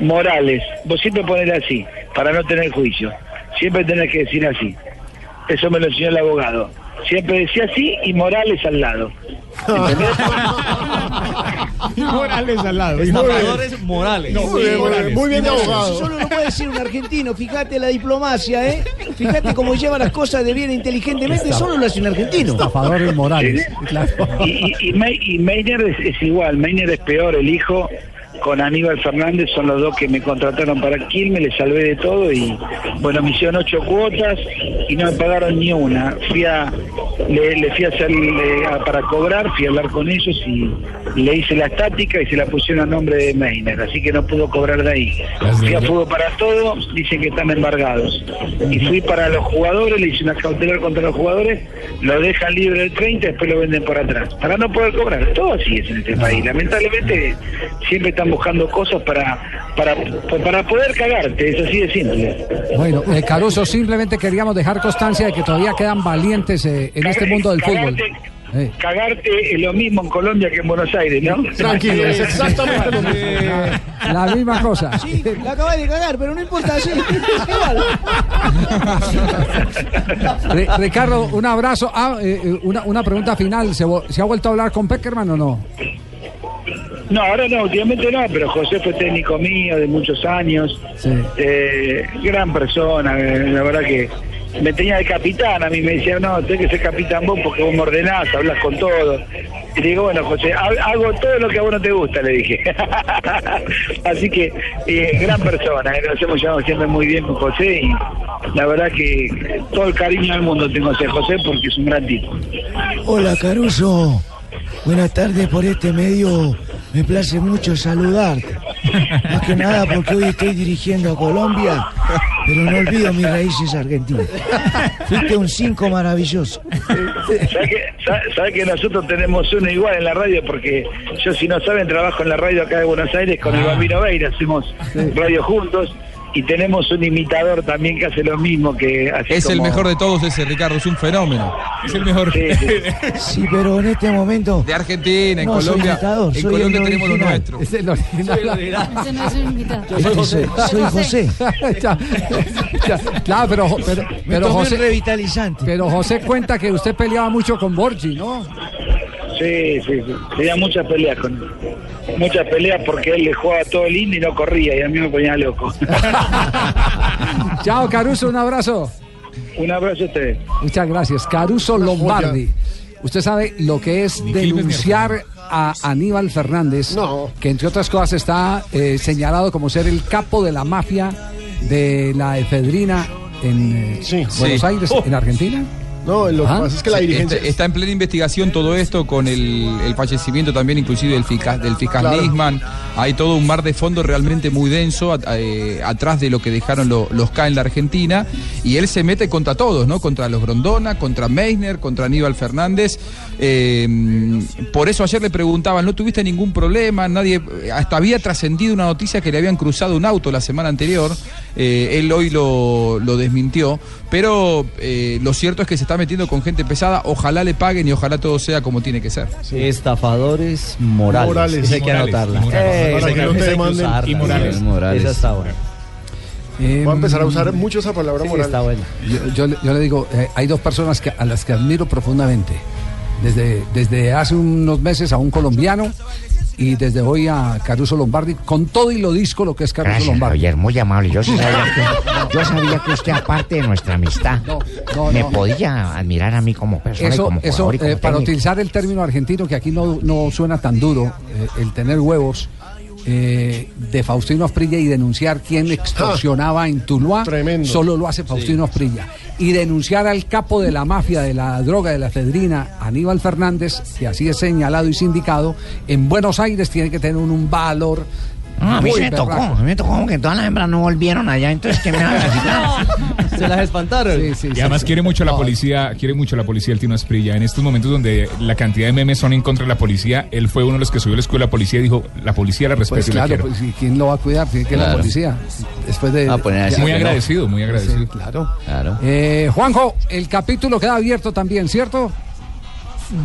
Morales, vos siempre poner así, para no tener juicio. Siempre tenés que decir así. Eso me lo enseñó el abogado. Siempre decía así y Morales al lado. Morales al lado. Estafadores morales. No, muy bien, Morales. muy bien abogado. Solo lo puede decir un argentino. Fíjate la diplomacia, ¿eh? Fíjate cómo lleva las cosas de bien inteligentemente. Estaf- Solo lo hace un argentino. Estafadores morales. Claro. Y, y, y, Meiner es, es igual, Meiner es peor, el hijo con Aníbal Fernández son los dos que me contrataron para Quilmes, le salvé de todo y bueno, me hicieron ocho cuotas y no me pagaron ni una. Fui a, le, le fui a hacer le- a- para cobrar, fui a hablar con ellos y le hice la estática y se la pusieron a nombre de Meiner, así que no pudo cobrar de ahí. Fui a Fútbol para Todos, dicen que están embargados. Y fui para los jugadores, le hice una cautelar contra los jugadores, lo dejan libre el 30 y después lo venden por atrás. Para no poder cobrar. Todo así es en este país. Lamentablemente siempre están buscando cosas para, para, para poder cagarte, es así de simple. Bueno, eh, Caruso, simplemente queríamos dejar constancia de que todavía quedan valientes eh, en este mundo del fútbol. Eh. Cagarte es lo mismo en Colombia que en Buenos Aires, ¿no? Tranquilo, es exactamente lo mismo. La misma cosa. Sí, la acabas de cagar, pero no importa, sí. Ri- Ricardo, un abrazo. Ah, eh, eh, una, una pregunta final. ¿Se, ¿Se ha vuelto a hablar con Peckerman o no? No, ahora no, últimamente no, pero José fue técnico mío de muchos años. Eh, gran persona, eh, la verdad que me tenía de capitán, a mí me decía, no, tenés que ser capitán vos porque vos me ordenás, hablas con todo. Y le digo, bueno, José, ha- hago todo lo que a vos no te gusta, le dije. Así que, eh, gran persona, eh, nos hemos llevado siempre muy bien con José y la verdad que todo el cariño del mundo tengo hacia José porque es un gran tipo. Hola, Caruso. Buenas tardes por este medio. Me place mucho saludarte. Más que nada porque hoy estoy dirigiendo a Colombia, pero no olvido mis raíces argentinas. Fuiste un cinco maravilloso. ¿Sabes que, sabe- sabe que nosotros tenemos uno igual en la radio? Porque yo, si no saben, trabajo en la radio acá de Buenos Aires con el Bambino Veira, hacemos radio juntos y tenemos un imitador también que hace lo mismo que así Es el como- mejor de todos ese, Ricardo, es un fenómeno. Es el mejor. Sí, sí. Sí, pero en este momento. De Argentina, en No, soy Colombia. imitador, en soy Colombia el tenemos lo nuestro. Es el original. Ese no es un invitado. Yo soy José. Soy José. Claro, pero, pero, pero José, revitalizante. pero José cuenta que usted peleaba mucho con Borgi, ¿no? Sí, sí, sí. Tenía muchas peleas con él. Muchas peleas porque él le jugaba todo lindo y no corría y a mí me ponía loco. Chao, Caruso, un abrazo. Un abrazo a ustedes. Muchas gracias. Caruso Lombardi. Usted sabe lo que es denunciar a Aníbal Fernández, que entre otras cosas está eh, señalado como ser el capo de la mafia de la efedrina en eh, Buenos Sí. Aires, Oh. en Argentina. No, lo que Ah. pasa es que la Sí, dirigencia. Está, está en plena investigación todo esto con el, el fallecimiento también inclusive del fiscal, del fiscal Claro. Nisman. Hay todo un mar de fondo realmente muy denso a- eh, atrás de lo que dejaron lo- los K en la Argentina. Y él se mete contra todos, ¿no? Contra los Grondona, contra Meissner, contra Aníbal Fernández. Eh, por eso ayer le preguntaban, ¿no tuviste ningún problema? Nadie, hasta había trascendido una noticia que le habían cruzado un auto la semana anterior. Eh, él hoy lo, lo desmintió. Pero eh, lo cierto es que se está metiendo con gente pesada. Ojalá le paguen y ojalá todo sea como tiene que ser. Estafadores morales. Morales. Esa hay que anotarla. y morales. Esa está buena. Voy a empezar a usar mucho esa palabra Sí, moral. está buena. Yo, yo le- yo le digo, eh, hay dos personas que, a las que admiro profundamente. Desde, desde hace unos meses a un colombiano y desde hoy a Caruso Lombardi, con todo y lo disco lo que es Caruso Gracias, Lombardi. Javier, muy amable. Yo sabía que, yo sabía que usted, aparte de nuestra amistad, no, me no. podía admirar a mí como persona y como eso jugador y como eh, para utilizar el término argentino que aquí no, no suena tan duro, eh, el tener huevos eh, de Faustino Asprilla y denunciar quién extorsionaba en Tuluá, solo lo hace Faustino Asprilla. Y denunciar al capo de la mafia de la droga, de la efedrina, Aníbal Fernández, que así es señalado y sindicado, en Buenos Aires tiene que tener un valor. Ah, a mí se me tocó, a mí me tocó como que todas las hembras no volvieron allá, entonces ¿qué me van a? Se las espantaron. y además quiere mucho la policía, quiere mucho la policía el Tino Asprilla. En estos momentos donde la cantidad de memes son en contra de la policía, él fue uno de los que subió a la escuela de policía y dijo, la policía la respeto Pues y la claro, pues, ¿y ¿quién lo va a cuidar? Tiene que la Claro. policía. Después de, Ah, poner así ya- Muy agradecido, muy agradecido. Sí, claro. Eh, Juanjo, el capítulo queda abierto también, ¿cierto?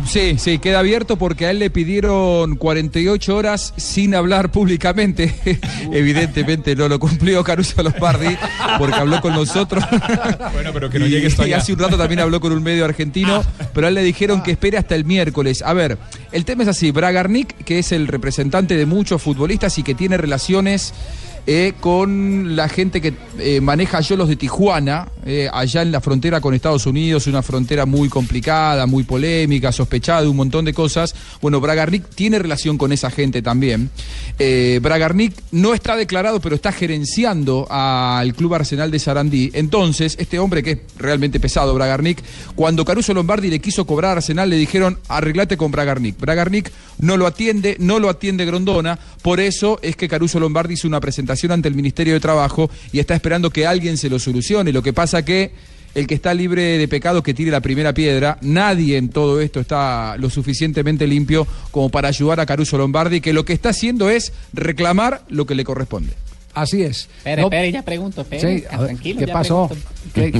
Sí, sí, queda abierto porque a él le pidieron 48 horas sin hablar públicamente. Evidentemente no lo cumplió Caruso Lombardi porque habló con nosotros. Bueno, pero que no llegue esto y hace un rato también habló con un medio argentino, pero a él le dijeron que espere hasta el miércoles. A ver, el tema es así, Bragarnik, que es el representante de muchos futbolistas y que tiene relaciones eh, con la gente que eh, maneja Yolos de Tijuana, eh, allá en la frontera con Estados Unidos, una frontera muy complicada, muy polémica, sospechada un montón de cosas. Bueno, Bragarnik tiene relación con esa gente también. Eh, Bragarnik no está declarado, pero está gerenciando al Club Arsenal de Sarandí. Entonces, este hombre que es realmente pesado, Bragarnik, cuando Caruso Lombardi le quiso cobrar a Arsenal, le dijeron, arreglate con Bragarnik. Bragarnik no lo atiende, no lo atiende Grondona, por eso es que Caruso Lombardi hizo una presentación ante el Ministerio de Trabajo y está esperando que alguien se lo solucione. Lo que pasa que el que está libre de pecado que tire la primera piedra, nadie en todo esto está lo suficientemente limpio como para ayudar a Caruso Lombardi, que lo que está haciendo es reclamar lo que le corresponde. Así es. Espere, No- espere, ya pregunto, espere, Sí, a ver, tranquilo. ¿qué ya pasó? pregunto. ¿Qué, qué, qué-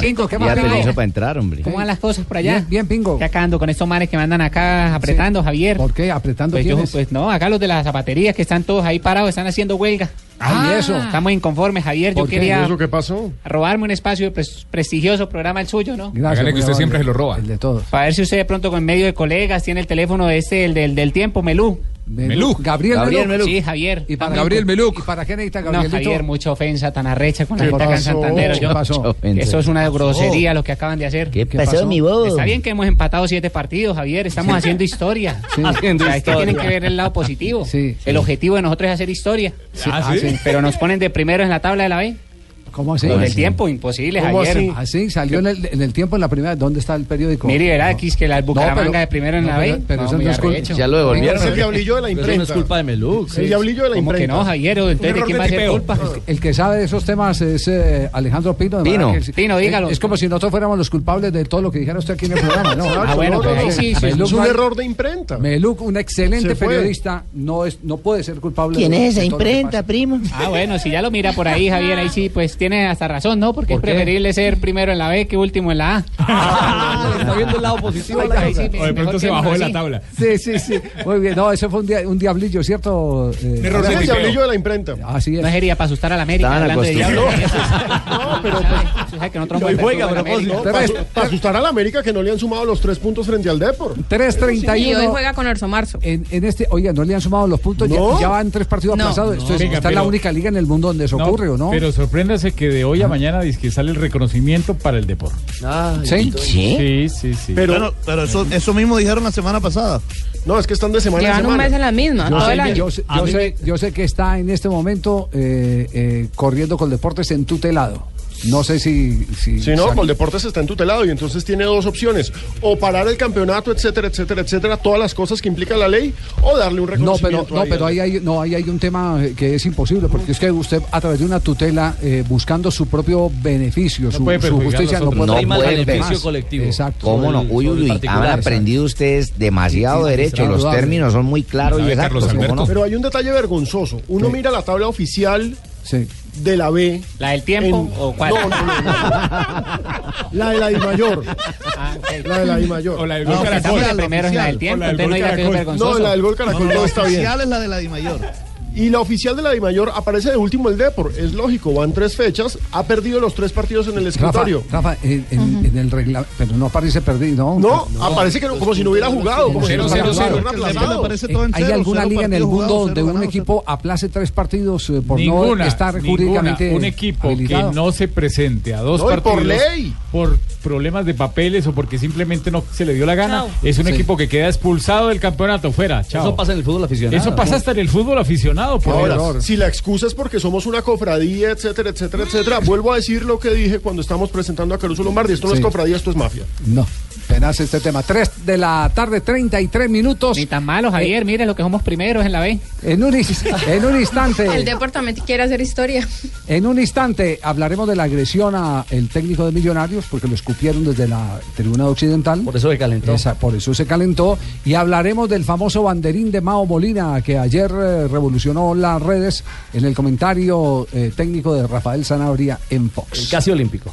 Pingo, ¿qué pida más, Pingo? permiso para entrar, hombre. ¿Cómo van las cosas por allá? Bien, bien, Pingo. Ando con estos manes que me andan acá apretando, Javier. ¿Por qué? ¿Apretando Pues, yo, pues no, acá los de las zapaterías que están todos ahí parados, están haciendo huelga. Ah, ¿y eso? Estamos inconformes, Javier. Yo ¿Por qué? quería ¿Y eso qué pasó? robarme un espacio de pres- prestigioso programa el suyo, ¿no? Gracias, Hágale que usted siempre se lo roba. El de todos. Para ver si usted de pronto con medio de colegas tiene el teléfono de este, el del, del tiempo, Melú. Melú. Gabriel, Gabriel Melú. Sí, Javier. ¿Y para Gabriel Meluk. ¿Y para qué necesita No, Gabrielito? Javier, mucha ofensa tan arrecha con la ¿Qué gente acá en? Santander. ¿Qué Yo- pasó? Eso es una grosería lo que acaban de hacer. ¿Qué pasó, mi bobo? Está bien que hemos empatado siete partidos, Javier. Estamos haciendo historia. Sí. Haciendo Haciendo es que historia. tienen que ver el lado positivo. Sí, El objetivo de nosotros es hacer historia. Sí. Ah, ¿sí? Pero nos ponen de primero en la tabla de la B. ¿Cómo así? Lo del tiempo, imposible, ¿Cómo Javier. así? Salió en el, en el tiempo en la primera. ¿Dónde está el periódico? Mire, verá, aquí es que la Bucaramanga pero- de primero en no, la pero- B. pero eso muy no es culpa- arrecho. Ya lo devolvieron. Es el diablillo de la Pero eso no imprenta. es culpa de Melux. El diablillo de la ¿Cómo que imprenta. no, Javier? Entonces, ¿de error quién de va a ser tipeo. culpa? El que sabe de esos temas es eh, Alejandro Pino. de Pino. manera que- Pino, dígalo. Es, es como si nosotros fuéramos los culpables de todo lo que dijera usted aquí en el programa. No, Ah, bueno, pues ahí sí, sí. Es un no error de imprenta. Meluk, un excelente periodista, no es, no puede ser culpable. ¿Quién de- es esa imprenta, primo? Ah, bueno, si ya lo mira por ahí, Javier, ahí sí, pues tiene hasta razón, ¿no? Porque ¿Por es qué? preferible ser primero en la B que último en la A. Ah, está viendo el lado positivo la sí. O de pronto se bajó de la tabla. Sí, sí, sí. Muy bien. No, eso fue un, dia- un diablillo, ¿cierto? Eh, error Es de el diablillo de la imprenta. Así es. No sería para asustar a la América Estaban hablando de diablo. No, pero propósito. América. para, asustar a la América que no le han sumado los tres puntos frente al Depor. 3.31. Y hoy juega con Orso Marzo. En, en este, oiga, no le han sumado los puntos, ya- No. ya, van tres partidos No. aplazados. Esto es- Venga, esta es la única liga en el mundo donde eso ocurre, ¿o no? Pero sorpréndase que de hoy a mañana dice que sale el reconocimiento para el deporte. ¿Sí? ¿Sí? Sí, sí, sí. Pero, Bueno, pero eso, eso mismo dijeron la semana pasada. no, es que están de semana en Llevan un semana. mes en la misma, Yo todo sé, el año. yo sé- yo sé- yo sé que está en este momento eh, eh, corriendo con deportes en tutelado. No sé si... Si, Si no, Coldeportes está en tutelado y entonces tiene dos opciones. O parar el campeonato, etcétera, etcétera, etcétera, todas las cosas que implica la ley, o darle un No, reconocimiento. pero, no, ahí pero ahí hay, no, ahí hay un tema eh, que es imposible, porque es que usted a través de una tutela, eh, buscando su propio beneficio, su, justicia, no puede No Prima el puede beneficio más. colectivo. Exacto. ¿Cómo no? Uy, uy, uy, han aprendido ustedes demasiado Sí, sí, derecho. Los términos son muy claros y ¿Sabe Carlos exactos. no? Pero hay un detalle vergonzoso. Uno mira la tabla oficial Sí. De la B. ¿La del tiempo en- o cuál? No, no, no, no. La de la I mayor. Ah. La de la I mayor. O la del No, gol Caracol. Primero en la del tiempo, la entonces no gol diga que es Caracol. vergonzoso. No, la del gol Caracol no, la está bien. oficial es la de la Di Mayor. Y la oficial de la Dimayor aparece de último el Depor. Es lógico, van tres fechas, ha perdido los tres partidos en el escritorio. Rafa, en, en- en en el regla- pero no aparece perdido. No, aparece que no- como si no hubiera jugado, como si no hubiera jugado. Eh, ¿Hay alguna liga en el mundo donde un equipo aplace tres partidos eh, por ninguna, no estar ninguna. jurídicamente un equipo habilitado? que no se presente a dos partidos por ley. por problemas de papeles o porque simplemente no se le dio la gana Chao. es un Sí. equipo que queda expulsado del campeonato fuera chao. Eso pasa en el fútbol aficionado. Eso pasa hasta en el fútbol aficionado por Ahora, error. si la excusa es porque somos una cofradía, etcétera, etcétera, etcétera, vuelvo a decir lo que dije cuando estamos presentando a Caruso Lombardi. Esto no Sí. es cofradía, esto es mafia. No, apenas este tema. 3 de la tarde, 33 minutos. Ni tan malo, Javier. Mire lo que somos primeros en la B. En un, en un instante. El departamento quiere hacer historia. En un instante hablaremos de la agresión a el técnico de Millonarios porque lo escupieron desde la tribuna occidental. Por eso se calentó. por eso se calentó. Y hablaremos del famoso banderín de Mao Molina que ayer eh, revolucionó las redes en el comentario eh, técnico de Rafael Sanabria en Fox. casi olímpico.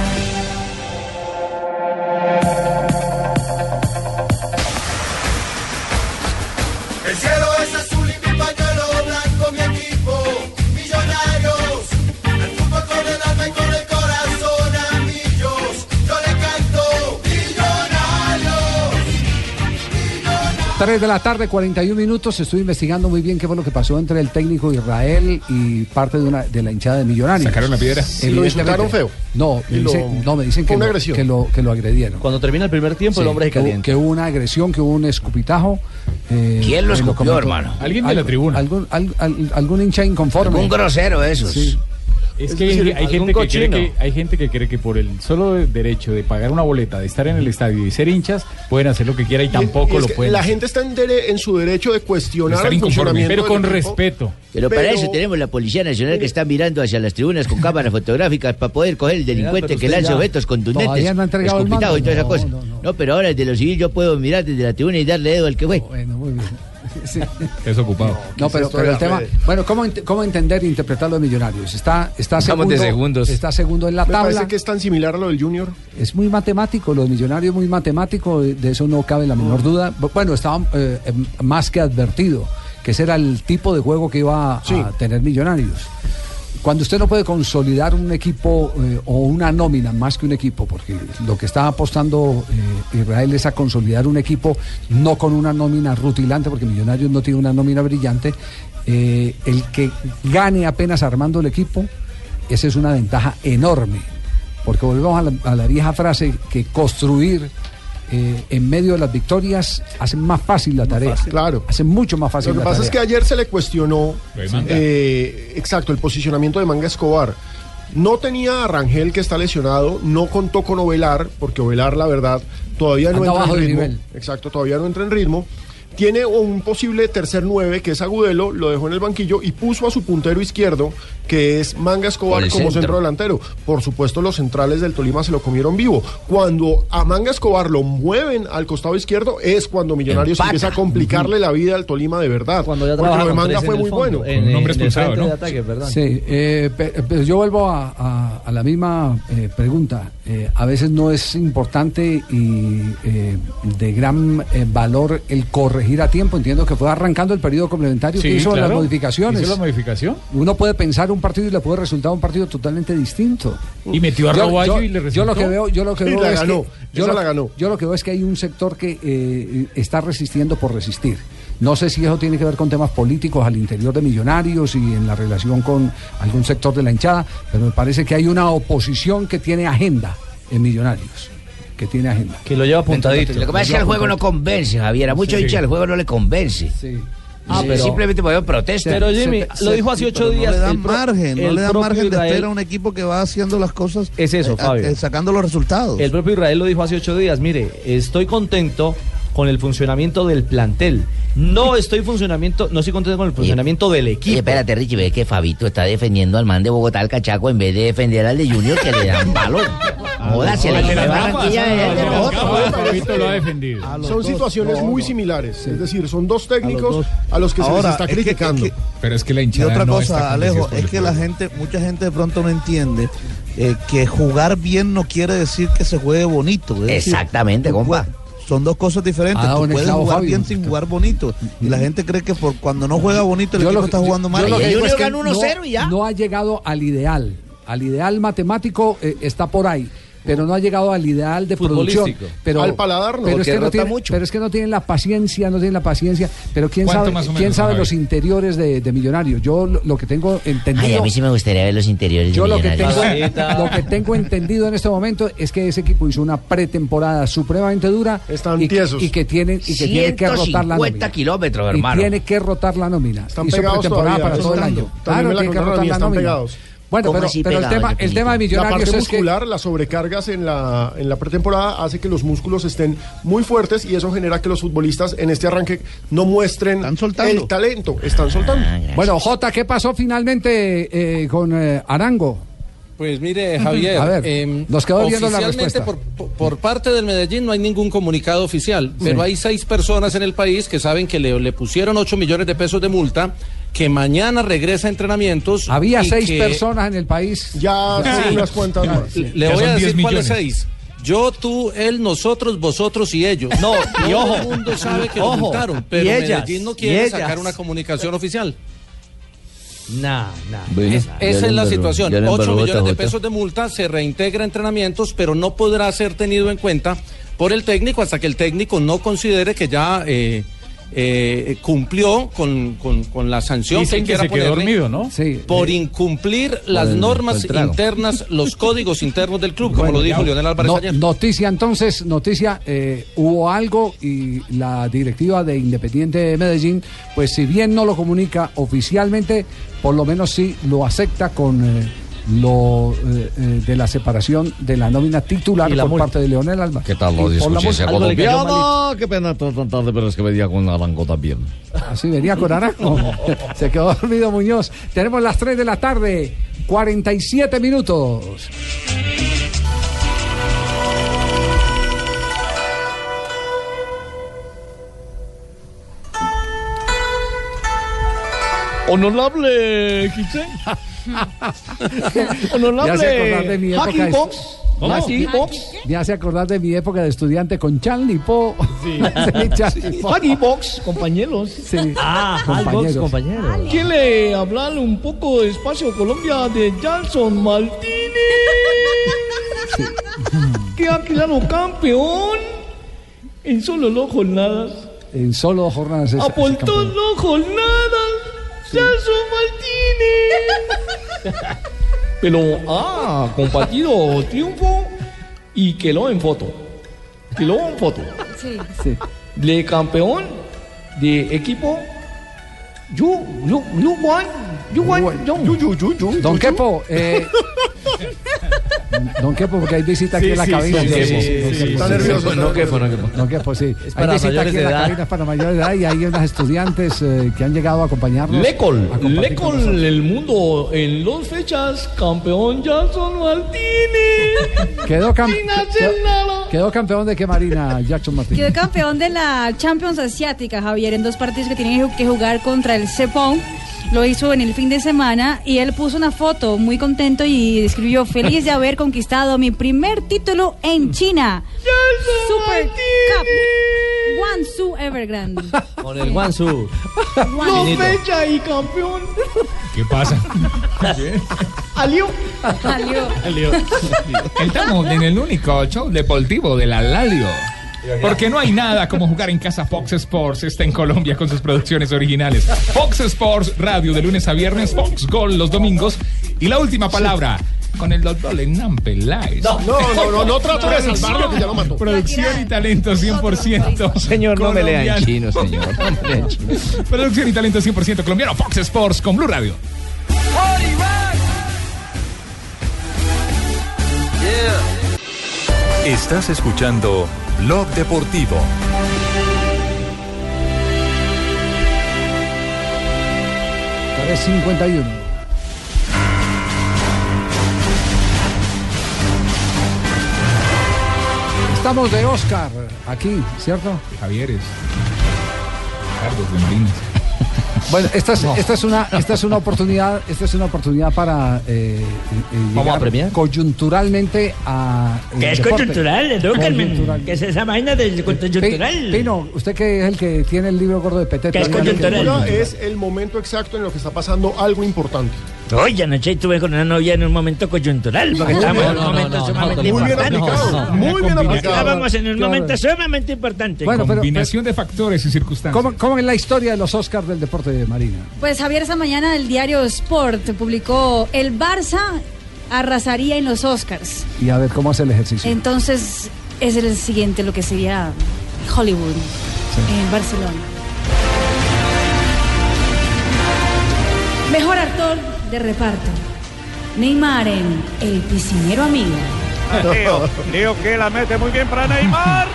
3 de la tarde, 41 minutos. Estoy investigando muy bien qué fue lo que pasó entre el técnico Israel y parte de, una, de la hinchada de Millonarios. ¿Sacaron la piedra? Evidentemente. ¿Y lo insultaron feo? No, me lo- dicen, no, me dicen que una lo, agresión. que, lo, que lo agredieron. Cuando termina el primer tiempo, el hombre hubo- calienta. que hubo una agresión, que hubo un escupitajo. eh, ¿Quién lo eh, escupió, hermano? Alguien de la tribuna. Algún, al- al- algún hincha inconforme. Algún grosero. Sí. Es Es que hay, decir, hay algún gente que cree que hay gente que cree que por el solo derecho de pagar una boleta, de estar en el estadio y ser hinchas, pueden hacer lo que quieran y tampoco Y es lo pueden. La hacer. gente está en, dere- en su derecho de cuestionar el funcionamiento pero con equipo. respeto. Pero para Pero- eso tenemos la Policía Nacional que está mirando hacia las tribunas con cámaras fotográficas para poder coger el delincuente que lanza objetos contundentes. todavía no ha entregado el escupitajo y toda esa No. No, pero ahora desde lo civil yo puedo mirar desde la tribuna y darle dedo al que fue. Bueno, muy bien. Sí. Es ocupado. No, pero, el tema. Bueno, ¿cómo, ent- ¿cómo entender e interpretar lo de Millonarios? Está, está Estamos segundo, de segundos. Está segundo en la Me tabla. parece que es tan similar a lo del Junior. Es muy matemático, lo de Millonarios muy matemático, de eso no cabe la menor duda. Bu- Bueno, estaba eh, em, más que advertido que ese era el tipo de juego que iba a, a tener Millonarios. Cuando usted no puede consolidar un equipo eh, o una nómina más que un equipo, porque lo que está apostando eh, Israel es a consolidar un equipo no con una nómina rutilante, porque Millonarios no tiene una nómina brillante, eh, el que gane apenas armando el equipo, esa es una ventaja enorme. Porque volvemos a la, a la vieja frase que construir eh, en medio de las victorias hace más fácil la tarea. claro. Hace mucho más fácil Lo que la pasa es que ayer se le cuestionó, Lo de Manga. eh, exacto, el posicionamiento de Manga Escobar. No tenía a Rangel que está lesionado, no contó con Ovelar, porque Ovelar, la verdad, todavía no Anda entra bajo en ritmo. nivel. Exacto, todavía no entra en ritmo. Tiene un posible tercer nueve, que es Agudelo, lo dejó en el banquillo y puso a su puntero izquierdo, que es Manga Escobar, como centro. centro delantero. Por supuesto, los centrales del Tolima se lo comieron vivo. Cuando a Manga Escobar lo mueven al costado izquierdo, es cuando Millonarios Empata. empieza a complicarle la vida al Tolima de verdad. Cuando ya Porque lo de con Manga fue muy fondo, bueno. en- el expulsado, ¿no? de ataque. Sí, eh, pero yo vuelvo a, a- a la misma eh, pregunta. Eh, a veces no es importante y eh, de gran eh, valor el corregir a tiempo. Entiendo que fue arrancando el periodo complementario que Sí, hizo las modificaciones. Hizo la modificación. Uno puede pensar un partido y le puede resultar un partido totalmente distinto. Y metió a Yo- Roballo yo- y le Yo lo resultó. que veo, yo lo que veo la es ganó, que yo lo, la ganó. yo lo que veo es que hay un sector que eh, está resistiendo por resistir. No sé si eso tiene que ver con temas políticos al interior de Millonarios y en la relación con algún sector de la hinchada, pero me parece que hay una oposición que tiene agenda en Millonarios. Que tiene agenda. Que lo lleva apuntadito. Lo que pasa es que el juego no convence, Javier. A muchos Sí. hinchas el juego no le convence. Ah, Sí, pero- Simplemente porque protesta. Pero Jimmy, lo dijo hace ocho días. No le dan margen, no le dan margen de espera a un equipo que va haciendo las cosas. Es eso, eh, Fabio. eh, sacando los resultados. El propio Israel lo dijo hace ocho días. Mire, estoy contento con el funcionamiento del plantel. No estoy funcionamiento, no estoy contento con el funcionamiento del equipo. Oye, espérate, Richie, ve que Fabito está defendiendo al man de Bogotá, al cachaco, en vez de defender al de Junior, que le dan valor. Joda, se le no, fue no, no, Barranquilla es de lo ha defendido. Son situaciones muy similares. Es decir, son dos técnicos a los que se les está es que- criticando. es que- Pero es que la Y hinchada otra no cosa, Alejo, es el que la gente, mucha gente de pronto no entiende eh, que jugar bien no quiere decir que se juegue bonito. es decir, Exactamente, tú compa. Son dos cosas diferentes. Dado Tú puedes jugar Fabio. bien sin jugar bonito. Y la gente cree que por cuando no juega bonito el Yo equipo lo- está yo- jugando yo mal. lo que digo es que 1-0 y ya. No ha llegado al ideal. Al ideal matemático eh, está por ahí. Pero no ha llegado al ideal de producción. Pero, Al paladar no, pero es, que no tiene, mucho. pero es que no tienen la paciencia, no tienen la paciencia. Pero quién ¿Cuánto sabe, quién menos, sabe los interiores de, de Millonarios. Yo lo, lo que tengo entendido. Ay, a mí sí me gustaría ver los interiores Yo de lo que, tengo, lo que tengo entendido en este momento es que ese equipo hizo una pretemporada supremamente dura y, que- y que tiene y que tiene que rotar la 150 nómina. kilómetros, Y hermano. tiene que rotar la nómina. Están hizo pretemporada todavía, para todo el año. También Claro, tiene que rotar la están nómina. pegados. Bueno, ¿Cómo pero, pero el pegados, tema, el tema de La Millonarios parte es que muscular, las sobrecargas en la, en la pretemporada hace que los músculos estén muy fuertes y eso genera que los futbolistas en este arranque no muestren el talento, están soltando. Bueno, Jota, ¿qué pasó finalmente eh, con eh, Arango? Pues mire, Javier, A ver, em, nos quedó viendo la oficialmente respuesta. por, por parte del Medellín no hay ningún comunicado oficial, pero Sí. hay seis personas en el país que saben que le, le pusieron 8 millones de pesos de multa, que mañana regresa a entrenamientos. Había seis que- personas en el país. Ya Sí. unas cuantas Ya, más. Le voy a decir cuáles seis. Yo, tú, él, nosotros, vosotros y ellos. No, y Todo ojo. el mundo sabe que lo Ojo. multaron, pero Y ellas, Medellín no y quiere ellas. sacar una comunicación oficial. Nah, nah. Es- nah. esa es la situación. 8 millones de pesos de multa, se reintegra a entrenamientos, pero no podrá ser tenido en cuenta por el técnico hasta que el técnico no considere que ya eh, eh, cumplió con, con- con la sanción Dicen que que quiera se quedó ponerle dormido, ¿no? Sí. por incumplir las el- normas internas, los códigos internos del club, como lo dijo ya- Leonel Álvarez no- ayer. Noticia entonces, noticia, eh, hubo algo y la directiva de Independiente de Medellín, pues si bien no lo comunica oficialmente, por lo menos sí lo acepta con eh, lo eh, eh, de la separación de la nómina titular la por parte de Leonel Álvarez. ¿Qué tal, lo discusión colombiana? Qué pena tan tarde, pero es que venía con Arango también. Así venía con Arango. Se quedó dormido Muñoz. Tenemos las 3 de la tarde, 47 minutos. Honorable Quiche. Honorable Me hace acordar de mi época Hacking de- Box. ¿Cómo? Hacking Box. Me hace acordar de mi época de estudiante con Charlie Po. Sí. Po. Hacking Box, compañeros. Sí. Ah, compañeros. compañeros. ¿Quiere hablar un poco de Espacio Colombia de Jason Martínez? que ha quedado campeón en solo dos jornadas. En solo dos jornadas. es- Aportó es dos jornadas. Jason Martínez. Pero, ah, compartido triunfo y quedó en foto. Quedó en foto. Sí. Sí. De campeón de equipo. Yu, Yu, Yu, Wan, Yu, Wan, Yu, Yu, Yu, Yu, Don Yu, Kepo, eh, Don Kepo, porque hay visita aquí Sí, en la sí, cabina. sí, Don sí, está nervioso, sí. no Kepo, no Kepo. Don Kepo, sí. Es Hay visita aquí en la edad. cabina para mayores de edad y hay unas estudiantes eh, que han llegado a acompañarnos. Lecol, a Lecol, el mundo en dos fechas, campeón Jason Martínez. Quedó, cam- Sin hacer nada. quedó campeón de qué Marina Jackson Martín. Quedó campeón de la Champions Asiática, Javier, en dos partidos que tienen que jugar contra el Cepón. Lo hizo en el fin de semana y él puso una foto muy contento y escribió feliz de haber conquistado mi primer título en China. Super Cup. Guangzhou Evergrande. Con el Guangzhou. Dos fechas y campeón. ¿Qué pasa? Alió. Salió. Estamos en el único show deportivo de la radio. Porque no hay nada como jugar en casa Fox Sports. Está en Colombia con sus producciones originales. Fox Sports Radio de lunes a viernes, Fox Gol los domingos. Y la última palabra con el doctor Hernán Peláez. No, no, no, no, no trato de salvarlo, que ya lo mató. Producción y talento 100%. Señor, no me lea en colombiano. chino, señor. Producción y talento 100% colombiano. Fox Sports con Blue Radio. Estás escuchando Blog Deportivo. Tres 51. Estamos de Oscar aquí, ¿cierto? Javieres. Carlos de Marinas. Bueno, esta es, esta es una esta es una oportunidad esta es una oportunidad para eh, eh, ¿Vamos llegar a premiar? coyunturalmente a el ¿Qué es deporte. coyuntural. ¿Qué es esa vaina de coyuntural? Pi- Pino, usted que es el que tiene el libro gordo de Petete. ¿Qué es coyuntural? Coyuntura es el momento exacto en lo que está pasando algo importante. Oye, anoche estuve con una novia en un momento coyuntural, porque Muy estábamos bien. en un momento sumamente importante. muy bien aplicado. Estábamos en un momento sumamente importante. Bueno, pero- Combinación de factores y circunstancias. ¿Cómo, cómo es la historia de los Oscars del deporte de Marina? Pues Javier, esta mañana el diario Sport publicó el Barça arrasaría en los Oscars. Y a ver cómo hace el ejercicio. Entonces es el siguiente, lo que sería Hollywood en Barcelona. De reparto. Neymar en El piscinero amigo. Leo, Leo que la mete muy bien para Neymar.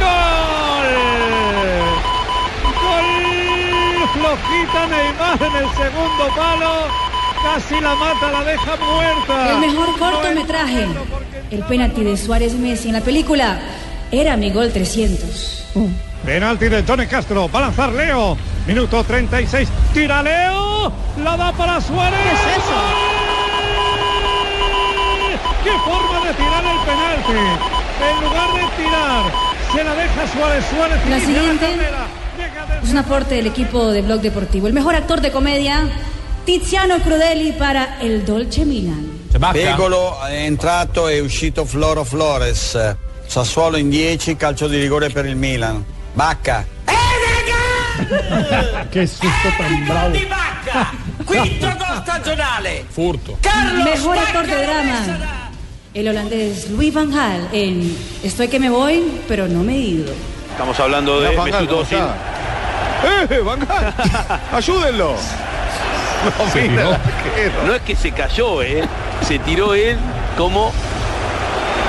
¡Gol! ¡Gol! Flojita Neymar en el segundo palo. Casi la mata, la deja muerta. El mejor cortometraje. El penalti de Suárez Messi en la película era mi gol 300. Penalti de Tony Castro. Va a lanzar Leo. Minuto 36. Tira Leo. La da para Suárez. ¡Qué forma de tirar el penalti! En lugar de tirar, se la deja Suárez. Suárez La siguiente carrera. es un aporte del equipo de Blog Deportivo. El mejor actor de comedia, Tiziano Crudeli para El Dolce Milan. Pegolo è entrato e uscito Floro Flores. Sassuolo in 10, calcio di rigore per il Milan. Bacca. Qué susto tan bravo. Quinto gol stagionale. Furto. Mejor actor de drama, el holandés Louis Van Gaal en Estoy que me voy, pero no me he ido. Estamos hablando de Van Gaal, Mesut ¿cómo Özil. ¡Eh, Van Gaal! ¡Ayúdenlo! No, Se mira, tiró. arquero. No es que se cayó, ¿eh? Se tiró él como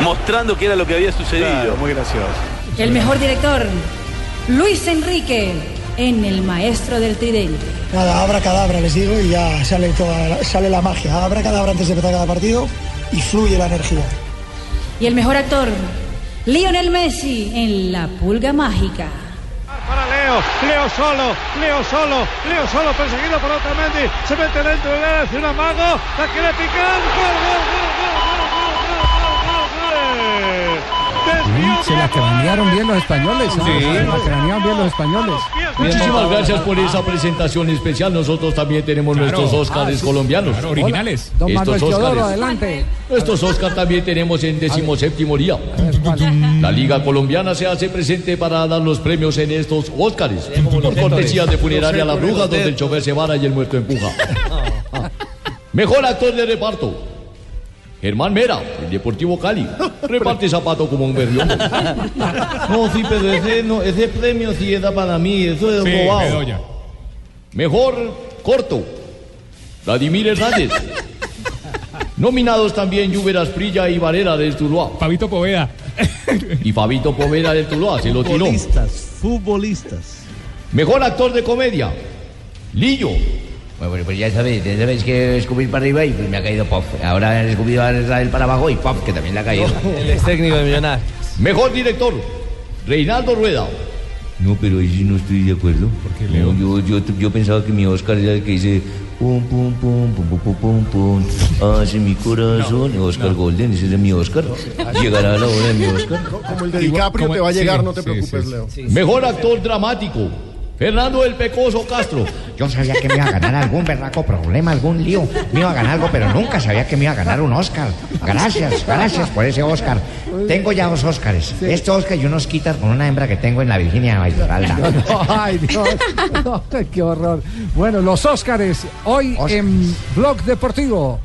mostrando que era lo que había sucedido. Claro, muy gracioso. El mejor director, Luis Enrique en El Maestro del Tridente. Nada, abra cadabra, les digo, y ya sale, toda, la- sale la magia. Abra cadabra antes de empezar cada partido y fluye la energía. Y el mejor actor, Lionel Messi en La Pulga Mágica. Para Leo, Leo solo, Leo solo, Leo solo, perseguido por Otamendi. Se mete dentro del área, hace un amago, la quiere picar. ¡Gol, gol, gol, gol, gol, gol, gol, gol, gol! Se la cranearon bien los españoles. Sí. Se la cranearon bien los españoles. Muchísimas gracias por esa presentación especial. Nosotros también tenemos Claro. nuestros Óscares Ah, sí. colombianos. Claro, originales. Don Manuel Estos Teodoro, Óscares. adelante. Estos Óscar también tenemos en decimoséptimo día. La Liga Colombiana se hace presente para dar los premios en estos Óscares. Por cortesía de Funeraria La Bruja, donde el chofer se vara y el muerto empuja. Mejor actor de reparto. Germán Mera, el Deportivo Cali. Reparte zapato como un berrión. No, sí, pero ese, no, ese premio sí era para mí, eso es Sí. Mejor corto. Vladimir Hernández. Nominados también Lluver Asprilla y Varela del Tuluá. Fabito Poveda. Y Fabito Poveda del Tuluá, se lo tiró. Futbolistas, futbolistas. Mejor actor de comedia. Lillo. Bueno, bueno, pues ya sabéis, ya sabéis que escupir para arriba y pues me ha caído pop. Ahora he escupido a Israel para abajo y pop, que también le ha caído. Él es técnico de Millonarios. Mejor director. Reinaldo Rueda. No, pero ahí sí no estoy de acuerdo. No, yo, yo, yo pensaba que mi Oscar era el que dice pum, pum, pum, pum, pum, pum, pum, pum, hace mi corazón. Oscar Golden, ese es mi Oscar. Llegará la hora de mi Oscar. Como el de DiCaprio te va a llegar, no te preocupes, Leo. Mejor actor dramático. Fernando el Pecoso Castro. Yo sabía que me iba a ganar algún berraco problema, algún lío. Me iba a ganar algo, pero nunca sabía que me iba a ganar un Oscar. Gracias, gracias por ese Oscar. Tengo ya dos Oscars. Este Oscar y unos quitas con una hembra que tengo en la Virginia de. Ay, Dios. No, qué horror. Bueno, los Óscares, hoy en Blog Deportivo.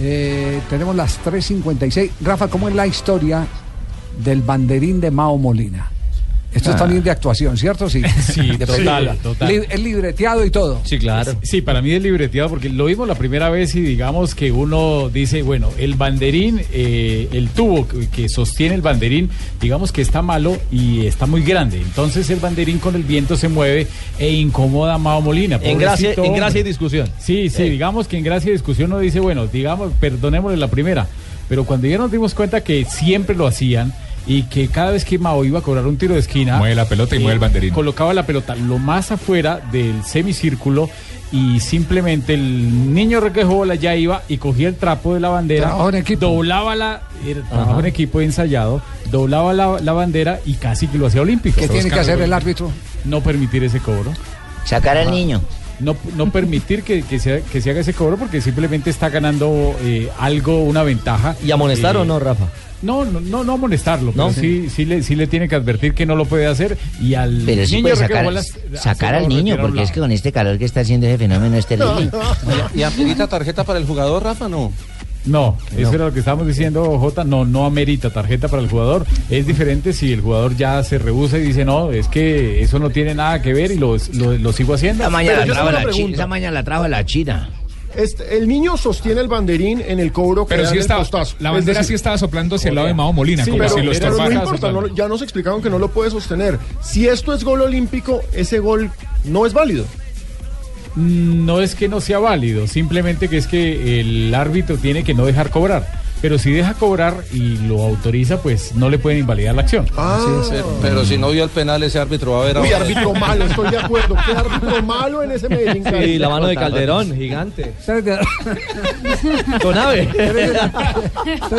Eh, tenemos las 3.56. Rafa, ¿cómo es la historia del banderín de Mao Molina? Esto es Ah. también de actuación, ¿cierto? Sí, Sí, total, total. Li- es libreteado y todo. Sí, claro. Sí, para mí es libreteado porque lo vimos la primera vez y digamos que uno dice, bueno, el banderín, eh, el tubo que- que sostiene el banderín, digamos que está malo y está muy grande. Entonces el banderín con el viento se mueve e incomoda a Mao Molina. En gracia- Pobrecito en gracia y discusión. Sí, sí, digamos que en gracia y discusión uno dice, bueno, digamos, perdonémosle la primera. Pero cuando ya nos dimos cuenta que siempre lo hacían y que cada vez que Mao iba a cobrar un tiro de esquina, Mueve la pelota y mueve el banderín. Colocaba la pelota lo más afuera del semicírculo y simplemente el niño bola ya iba y cogía el trapo de la bandera, Trabajo en equipo. doblaba la trabajo en equipo ensayado, doblaba la, la bandera y casi que lo hacía olímpico. ¿Qué tiene que hacer el árbitro? No permitir ese cobro. Sacar al niño. No, no permitir que, que se, que se haga ese cobro porque simplemente está ganando eh, algo, una ventaja. ¿Y amonestar Eh, o no, Rafa? No, no, no, no amonestarlo, pero ¿No? sí, sí, le, sí le tiene que advertir que no lo puede hacer y al Pero sí niño puede sacar, bolas, sacar al niño, porque es que con este calor que está haciendo ese fenómeno es terrible. ¿Y amerita tarjeta para el jugador, Rafa? No. No, eso era lo que estábamos diciendo, Jota. No, no amerita tarjeta para el jugador. Es diferente si el jugador ya se rehúsa y dice, no, es que eso no tiene nada que ver y lo, lo, lo sigo haciendo. Esa maña, la la la trajo la China. Este, el niño sostiene el banderín en el cobro que Pero sí estaba, la Es bandera decir, sí estaba soplando hacia el lado de Mao Molina, Sí, como pero, si lo pero no importa, no- ya nos explicaron que no lo puede sostener. Si esto es gol olímpico, ese gol no es válido. No es que no sea válido, simplemente que es que el árbitro tiene que no dejar cobrar. Pero si deja cobrar y lo autoriza, pues no le pueden invalidar la acción. Pero, pero si no vio el penal, ese árbitro va a ver Uy, ahora. árbitro malo, estoy de acuerdo. Qué árbitro malo en ese Medellín. Sí, la mano de Calderón, gigante. Con ave. tres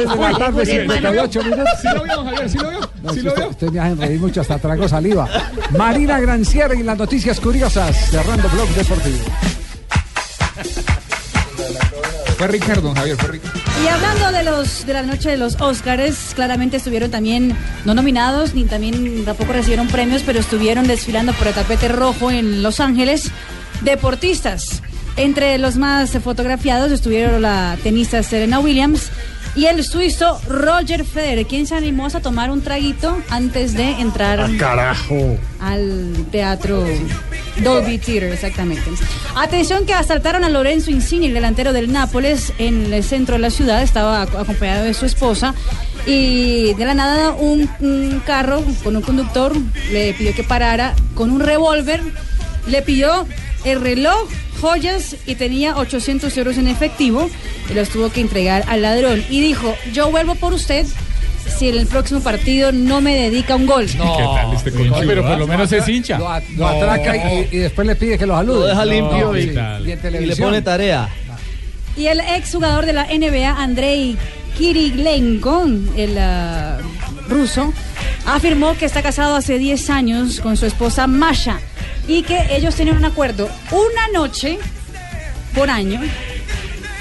de la tarde, 58 minutos. Sí lo vio, Javier, sí lo vio. Sí si lo usted, vio. usted me hace reír mucho, hasta trago saliva. Marina Granciera y las noticias curiosas, cerrando Blog Deportivo. Fue Ricardo, don Javier, fue Ricardo. Y hablando de los de la noche de los Óscares, claramente estuvieron también no nominados ni también tampoco recibieron premios, pero estuvieron desfilando por el tapete rojo en Los Ángeles deportistas. Entre los más fotografiados estuvieron la tenista Serena Williams y el suizo Roger Federer, quien se animó a tomar un traguito antes de entrar Ah, carajo. al teatro Dolby Theater, exactamente. Atención que asaltaron a Lorenzo Insigne, el delantero del Nápoles, en el centro de la ciudad, estaba ac- acompañado de su esposa y de la nada un, un carro con un conductor le pidió que parara con un revólver, le pidió el reloj, joyas y tenía 800 euros en efectivo y los tuvo que entregar al ladrón y dijo, yo vuelvo por usted si en el próximo partido no me dedica un gol. ¿Qué tal este conchudo? pero por ah? lo menos es hincha. Lo, atraca y, y después le pide que lo salude. Lo deja limpio ¿qué y, le pone tarea. Y el exjugador de la NBA, Andrei Kirilenko, el ah, ruso, afirmó que está casado hace 10 años con su esposa Masha y que ellos tienen un acuerdo una noche por año.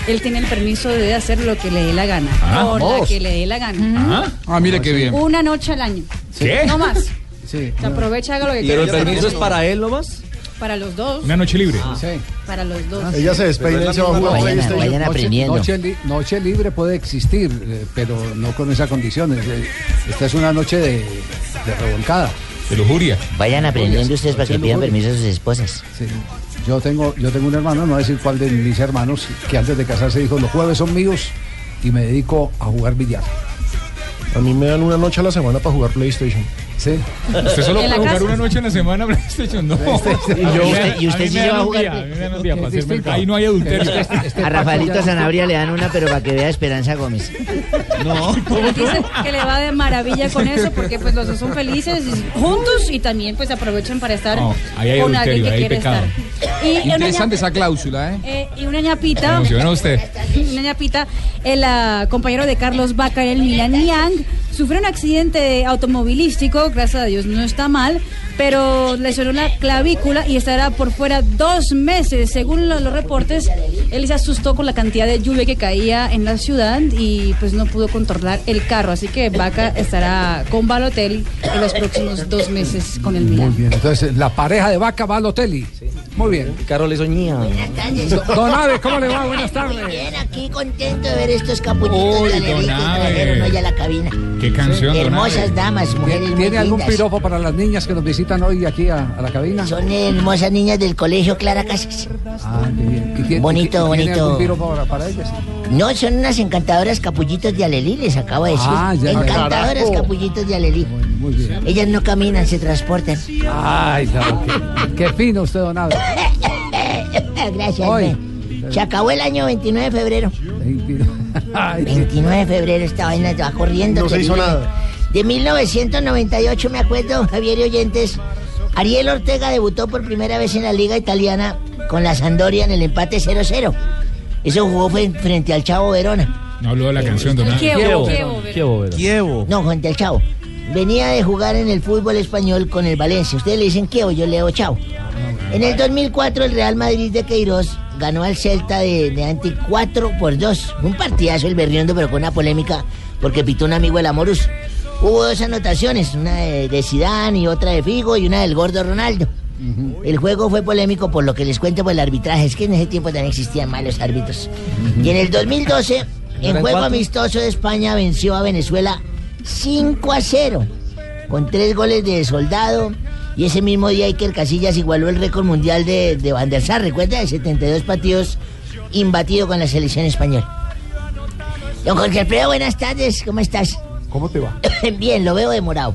Él tiene el permiso de hacer lo que le dé la gana. Ah, o la que le dé la gana. Ah, mire qué bien. Una noche al año. ¿Qué? No más. Sí. Se aprovecha, haga lo que Pero el quiera. permiso es para él nomás. Para los dos. Una noche libre. Sí. Para los dos. Ella se despeina y se va a jugar Vayan, PlayStation. vayan Noche, aprendiendo. noche li- noche libre puede existir, eh, pero no con esas condiciones. Eh, Esta es una noche de, de revolcada. De lujuria. Vayan aprendiendo ustedes para que pidan permiso a sus esposas. Sí. Yo tengo, yo tengo un hermano, no voy a decir cuál de mis hermanos, que antes de casarse dijo, los jueves son míos y me dedico a jugar billar. A mí me dan una noche a la semana para jugar PlayStation. Sí. ¿Usted solo ¿En la puede jugar una noche en la semana PlayStation? No. Y yo- ¿Y usted sí lleva a un jugar día, a mí me dan un día para Es hacerme el- distinto. Ahí no hay adulterio. Este A Rafaelito Zanabria le dan una, pero para que vea Esperanza Gómez. No. Dice que le va de maravilla con eso porque pues los dos son felices y- juntos y también pues aprovechan para estar No, ahí hay con alguien que quiere pecado. estar. Y Interesante esa cláusula, ¿eh? eh, y una ñapita, usted. una ñapita, el ah, compañero de Carlos Vaca, el Milan Yang, sufrió un accidente automovilístico, gracias a Dios no está mal, pero lesionó la clavícula y estará por fuera dos meses. Según lo- los reportes, él se asustó con la cantidad de lluvia que caía en la ciudad y pues no pudo controlar el carro. Así que Vaca estará con Balotelli en los próximos dos meses con el Muy Milan. bien, entonces la pareja de Vaca va al hotel. Muy bien. Carlos le soñía. Don Ave, ¿cómo le va? Buenas tardes. Bien, aquí contento de ver estos capullitos Uy, de don que trajeron hoy a la cabina. Qué canción, don Hermosas Abe. damas, mujeres ¿Tiene, muy tiene algún lindas. piropo para las niñas que nos visitan hoy aquí a, a la cabina? Son hermosas niñas del colegio Clara Casas. Ah, qué bien. ¿Y tiene- Bonito, tiene bonito. algún piropo para, para ellas? No, son unas encantadoras capullitos de Alelí, les acabo de decir. Ah, ya, encantadoras Carajo. capullitos de Alelí. Muy bien. Ellas no caminan, se transportan. Ay, no, qué, qué fino usted, don Ave. Gracias, Hoy. Se acabó el año 29 de febrero. Ay, 29 de febrero esta vaina va corriendo. No se hizo nada. De 1998 me acuerdo, Javier y oyentes. Ariel Ortega debutó por primera vez en la liga italiana con la Sandoria en el empate 0-0. Eso jugó fue frente al Chavo Verona. No habló de la canción, don Kievo, Kievo. No, frente al Chavo. Venía de jugar en el fútbol español con el Valencia. Ustedes le dicen Kievo, yo leo Chavo. En el 2004 el Real Madrid de Queiroz ganó al Celta de, de Anti 4 por 2. Un partidazo el Berriondo, pero con una polémica porque pitó un amigo el Amorus. Hubo dos anotaciones, una de, Zidane y otra de Figo y una del gordo Ronaldo. El juego fue polémico por lo que les cuento por el arbitraje. Es que en ese tiempo también existían malos árbitros. Y en el 2012, en ¿Eran juego cuatro? amistoso de España venció a Venezuela 5 a 0 con tres goles de soldado. Y ese mismo día Iker Casillas igualó el récord mundial de, de Van der Sar, recuerda, de 72 partidos imbatido con la selección española. Don Jorge Alfredo, buenas tardes, ¿cómo estás? ¿Cómo te va? Bien, lo veo demorado.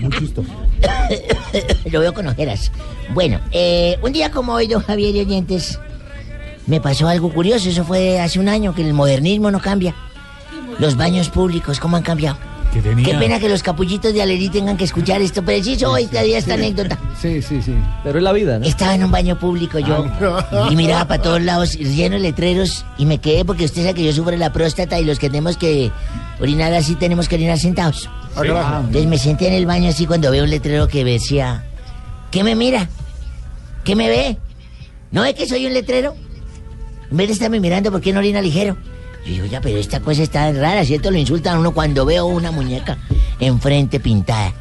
lo veo con ojeras. Bueno, eh, un día como hoy, don Javier y oyentes, me pasó algo curioso. Eso fue hace un año que el modernismo no cambia. Los baños públicos, ¿cómo han cambiado? Que tenía- Qué pena que los capullitos de Alerí tengan que escuchar esto, preciso hoy te di esta anécdota. Sí, sí, sí. Pero es la vida, ¿no? Estaba en un baño público yo y miraba para todos lados lleno de letreros y me quedé porque usted sabe que yo sufro la próstata y los que tenemos que orinar así tenemos que orinar sentados. Entonces me senté en el baño así cuando veo un letrero que decía, ¿qué me mira? ¿Qué me ve? ¿No ve que soy un letrero? En vez de estarme mirando, ¿por qué no orina ligero? Yo digo, ya, pero esta cosa está rara, ¿cierto? Lo insultan a uno cuando veo una muñeca enfrente pintada.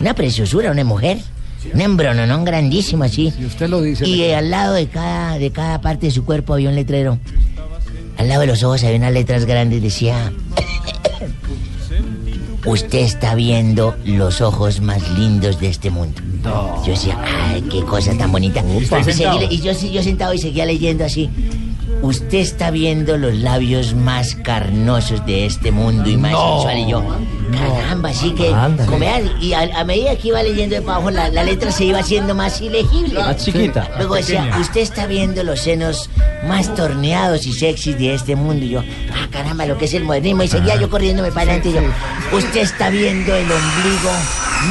Una preciosura, una mujer. Un embrononón grandísimo así. Y usted lo dice. Y eh, al lado de cada, de cada parte de su cuerpo había un letrero. Al lado de los ojos había unas letras grandes, decía... Usted está viendo los ojos más lindos de este mundo. Yo decía, ay, qué cosa tan bonita. Y, seguí y yo, yo sentado y seguía leyendo así. Usted está viendo los labios más carnosos de este mundo y más No. sensual. Y yo, caramba, así que. Ándale. y a, a medida que iba leyendo de abajo, la, la letra se iba haciendo más ilegible. Más chiquita. Luego decía, Pequeña. usted está viendo los senos más torneados y sexys de este mundo. Y yo, ah, caramba, lo que es el modernismo. Y seguía yo corriéndome para adelante. Y yo, usted está viendo el ombligo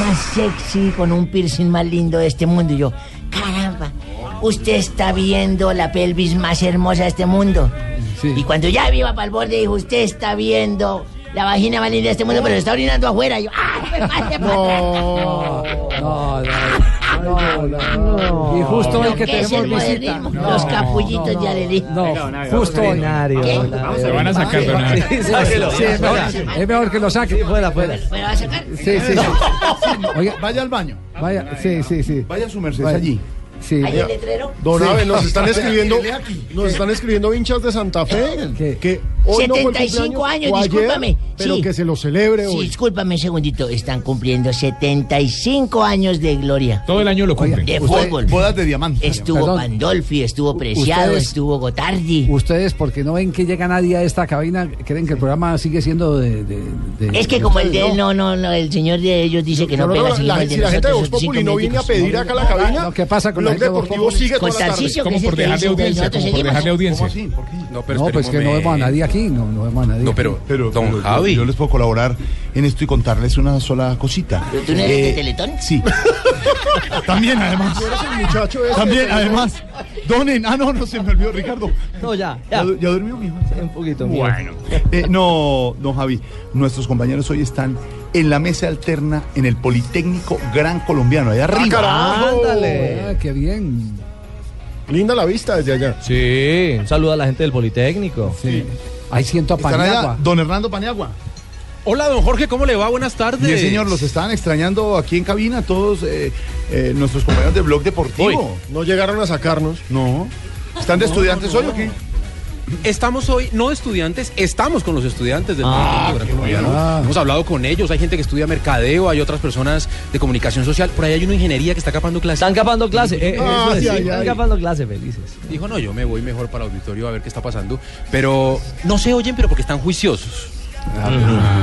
más sexy con un piercing más lindo de este mundo. Y yo, caramba, usted está viendo la pelvis más hermosa de este mundo. Y cuando ya iba para el borde, dijo, usted está viendo la vagina más linda de este mundo, pero está orinando afuera. Y yo, ¡ah, me pase No, no, no, no. Y justo hoy que ¿Qué es tenemos visita. modernismo? Los capullitos de Alelí. No, justo hoy. Se van a sacar, don Abe. Sí, sí, sí, es, mejor, es mejor que lo saque. Fuera, fuera. ¿Me va a sacar? Sí, sí, sí. Vaya al baño. vaya, sí, sí, sí. Vaya a su merced allí. Sí. ¿Hay el letrero? Don Sí. Abe, nos están escribiendo, nos están escribiendo hinchas de Santa Fe que hoy no fue el 75 cumpleaños, años, ayer, discúlpame. pero Sí. que se lo celebre Sí, hoy. discúlpame un segundito. Están cumpliendo 75 años de gloria. Todo el año lo cumplen. De Usted- fútbol. Bodas de diamante. Estuvo Perdón. Pandolfi, estuvo Preciado, Ustedes- estuvo Gotardi. Ustedes, porque no ven que llega nadie a esta cabina, creen que el programa sigue siendo de. de- de- Es que de como el de él, no, no, no, el señor de ellos dice que no, No, pega, la- si la gente de Voz Populi no viene a pedir acá a la cabina, ¿qué pasa con Blog de Deportivo sigue Con toda la tarde. Como por dejarle audiencia, como por dejarle audiencia. ¿Cómo así? ¿Por qué? No, pero No, pues que no vemos a nadie aquí, no, no vemos a nadie. No, pero, Pero, don pero Javi. Yo, les puedo colaborar en esto y contarles una sola cosita. ¿Pero tú no eres de Eh, Teletón? Sí. También, además. el muchacho ese También, de- además. Donen. Ah, no, no, se me olvidó, Ricardo. No, ya, ¿Ya, ya. du- ya durmió, mijo? Un poquito. Bueno. Eh, no, don Javi, nuestros compañeros hoy están en la mesa alterna en el Politécnico Gran Colombiano, allá arriba. carajo! Ándale. Ah, qué bien. Linda la vista desde allá. Sí, un saludo a la gente del Politécnico. Sí. Ahí siento a Paniagua. don Hernando Paniagua. Hola, don Jorge, ¿cómo le va? Buenas tardes. El señor, los estaban extrañando aquí en cabina todos eh, eh, nuestros compañeros de Blog Deportivo. No llegaron a sacarnos. No. ¿Están de estudiantes hoy o qué? Estamos hoy, no estudiantes, estamos con los estudiantes del Ah, Colombiano. Hemos hablado con ellos, hay gente que estudia mercadeo, hay otras personas de comunicación social, por ahí hay una ingeniería que está capando clases. Están capando clase. eh, Ah, eso es, sí, sí, ay, están ay. capando clase, felices. Dijo, no, yo me voy mejor para el auditorio a ver qué está pasando. Pero no se oyen, pero porque están juiciosos.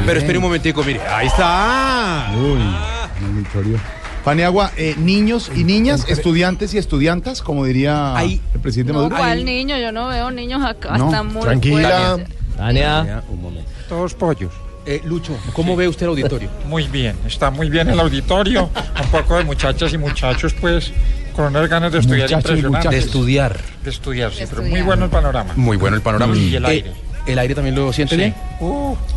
pero espere un momentico, mire, ahí está. Uy, auditorio. Paniagua, eh, niños y niñas, estudiantes y estudiantas, como diría el presidente No, Maduro. ¿cuál niño? Yo no veo niños acá, No, están muy tranquila. Tania. Un momento. Todos pollos. Eh, Lucho, ¿cómo ve usted el auditorio? Muy bien, está muy bien el auditorio. Un poco de muchachas y muchachos, pues, con unas ganas de estudiar Muchachos y impresionantes. De estudiar. De estudiar, sí, pero muy bueno el panorama. Muy bueno el panorama. Y el Eh, aire. ¿El aire también lo siente Sí. bien?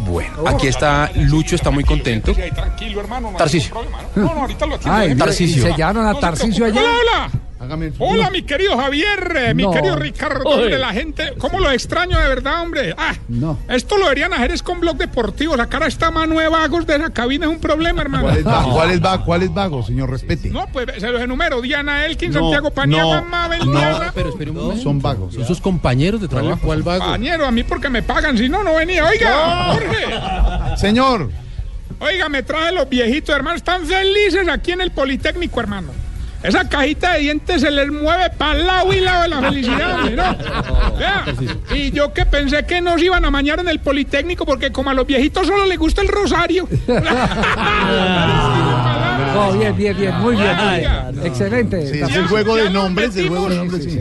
Bueno, aquí está Lucho, está muy contento. Hermano. No ¿no? No, no, ahorita lo atiendo. Ay, ¿eh? Tarcisio. ¿Se llevaron a Tarcisio allá? Hola, hola. Hágame Hola, mi querido Javier, eh, mi No. querido Ricardo, hombre, la gente, ¿cómo lo extraño de verdad, hombre? Ah, No. esto lo deberían hacer es con blog deportivo, sacar a esta mano de vagos de la cabina es un problema, hermano. ¿Cuál es, vago? ¿Cuál es vago? ¿Cuál es vago, señor? Respete. No, pues se los enumero, Diana Elkin, No, Santiago Paniagua, no, Mabel, no, Diana. Pero espere un momento. Son vagos. Son sus compañeros de trabajo. ¿Cuál vago? Compañero, a mí porque me pagan, si no, no venía. Oiga, Jorge, Señor, oiga, me traje los viejitos, hermano, están felices aquí en el Politécnico, hermano. Esa cajita de dientes se les mueve para el lado y lado de la felicidad, hombre, ¿no? Vea, y yo que pensé que nos iban a mañar en el Politécnico porque como a los viejitos solo les gusta el rosario. No, bien, bien, bien, muy bien. muy bien. Excelente. sí, es el juego de nombres, el juego de nombres, sí.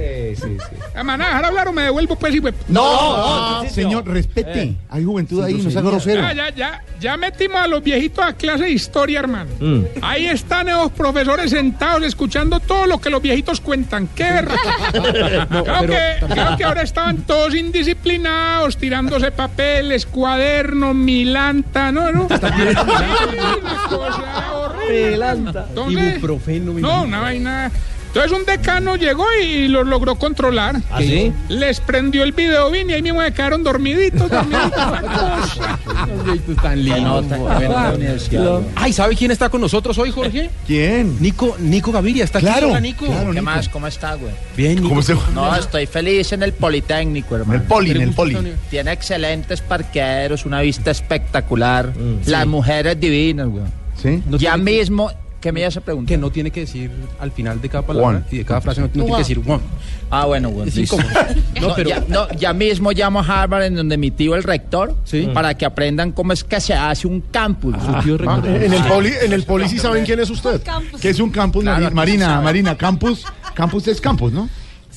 ¿Me van a dejar hablar o me devuelvo pues y pues? No, señor, respete. Hay juventud ahí, no sea grosero. Ya, ya, ya, ya metimos a los viejitos a clase de historia, hermano. Mm. Ahí están esos profesores sentados escuchando todo lo que los viejitos cuentan. ¡Qué verdad! creo, que, creo que ahora estaban todos indisciplinados, tirándose papeles, cuadernos, milanta, ¿no? ¿no? Entonces, Ibuprofeno. mi- no, una vaina. Entonces un decano llegó y los logró controlar. ¿Ah, sí? Les prendió el video y ahí mismo se quedaron dormiditos. dormiditos. Tan lindos. Ay, ¿sabe quién está con nosotros hoy, Jorge? ¿Quién? Nico, Nico Gaviria, está aquí. Claro, Hola, Nico. claro, ¿Qué Nico. más? ¿Cómo está, güey? Bien, Nico. ¿Cómo se No, estoy feliz en el Politécnico, hermano. el poli, en el poli. Tiene excelentes parqueaderos, una vista espectacular. Las mujeres divinas, güey. ¿Sí? No ya que- mismo, ¿qué me ibas a preguntar? Que no tiene que decir al final de cada palabra y de cada frase no, no tiene que decir. Ah, bueno. No, pero- ya, no, ya mismo llamo a Harvard, en donde mi tío, el rector, Sí. para que aprendan cómo es que se hace un campus. Su tío Ah, rector. en el poli, en el poli sí saben quién es usted. ¿Qué es un campus, Claro, Marina? Marina, campus. Campus es campus, ¿no?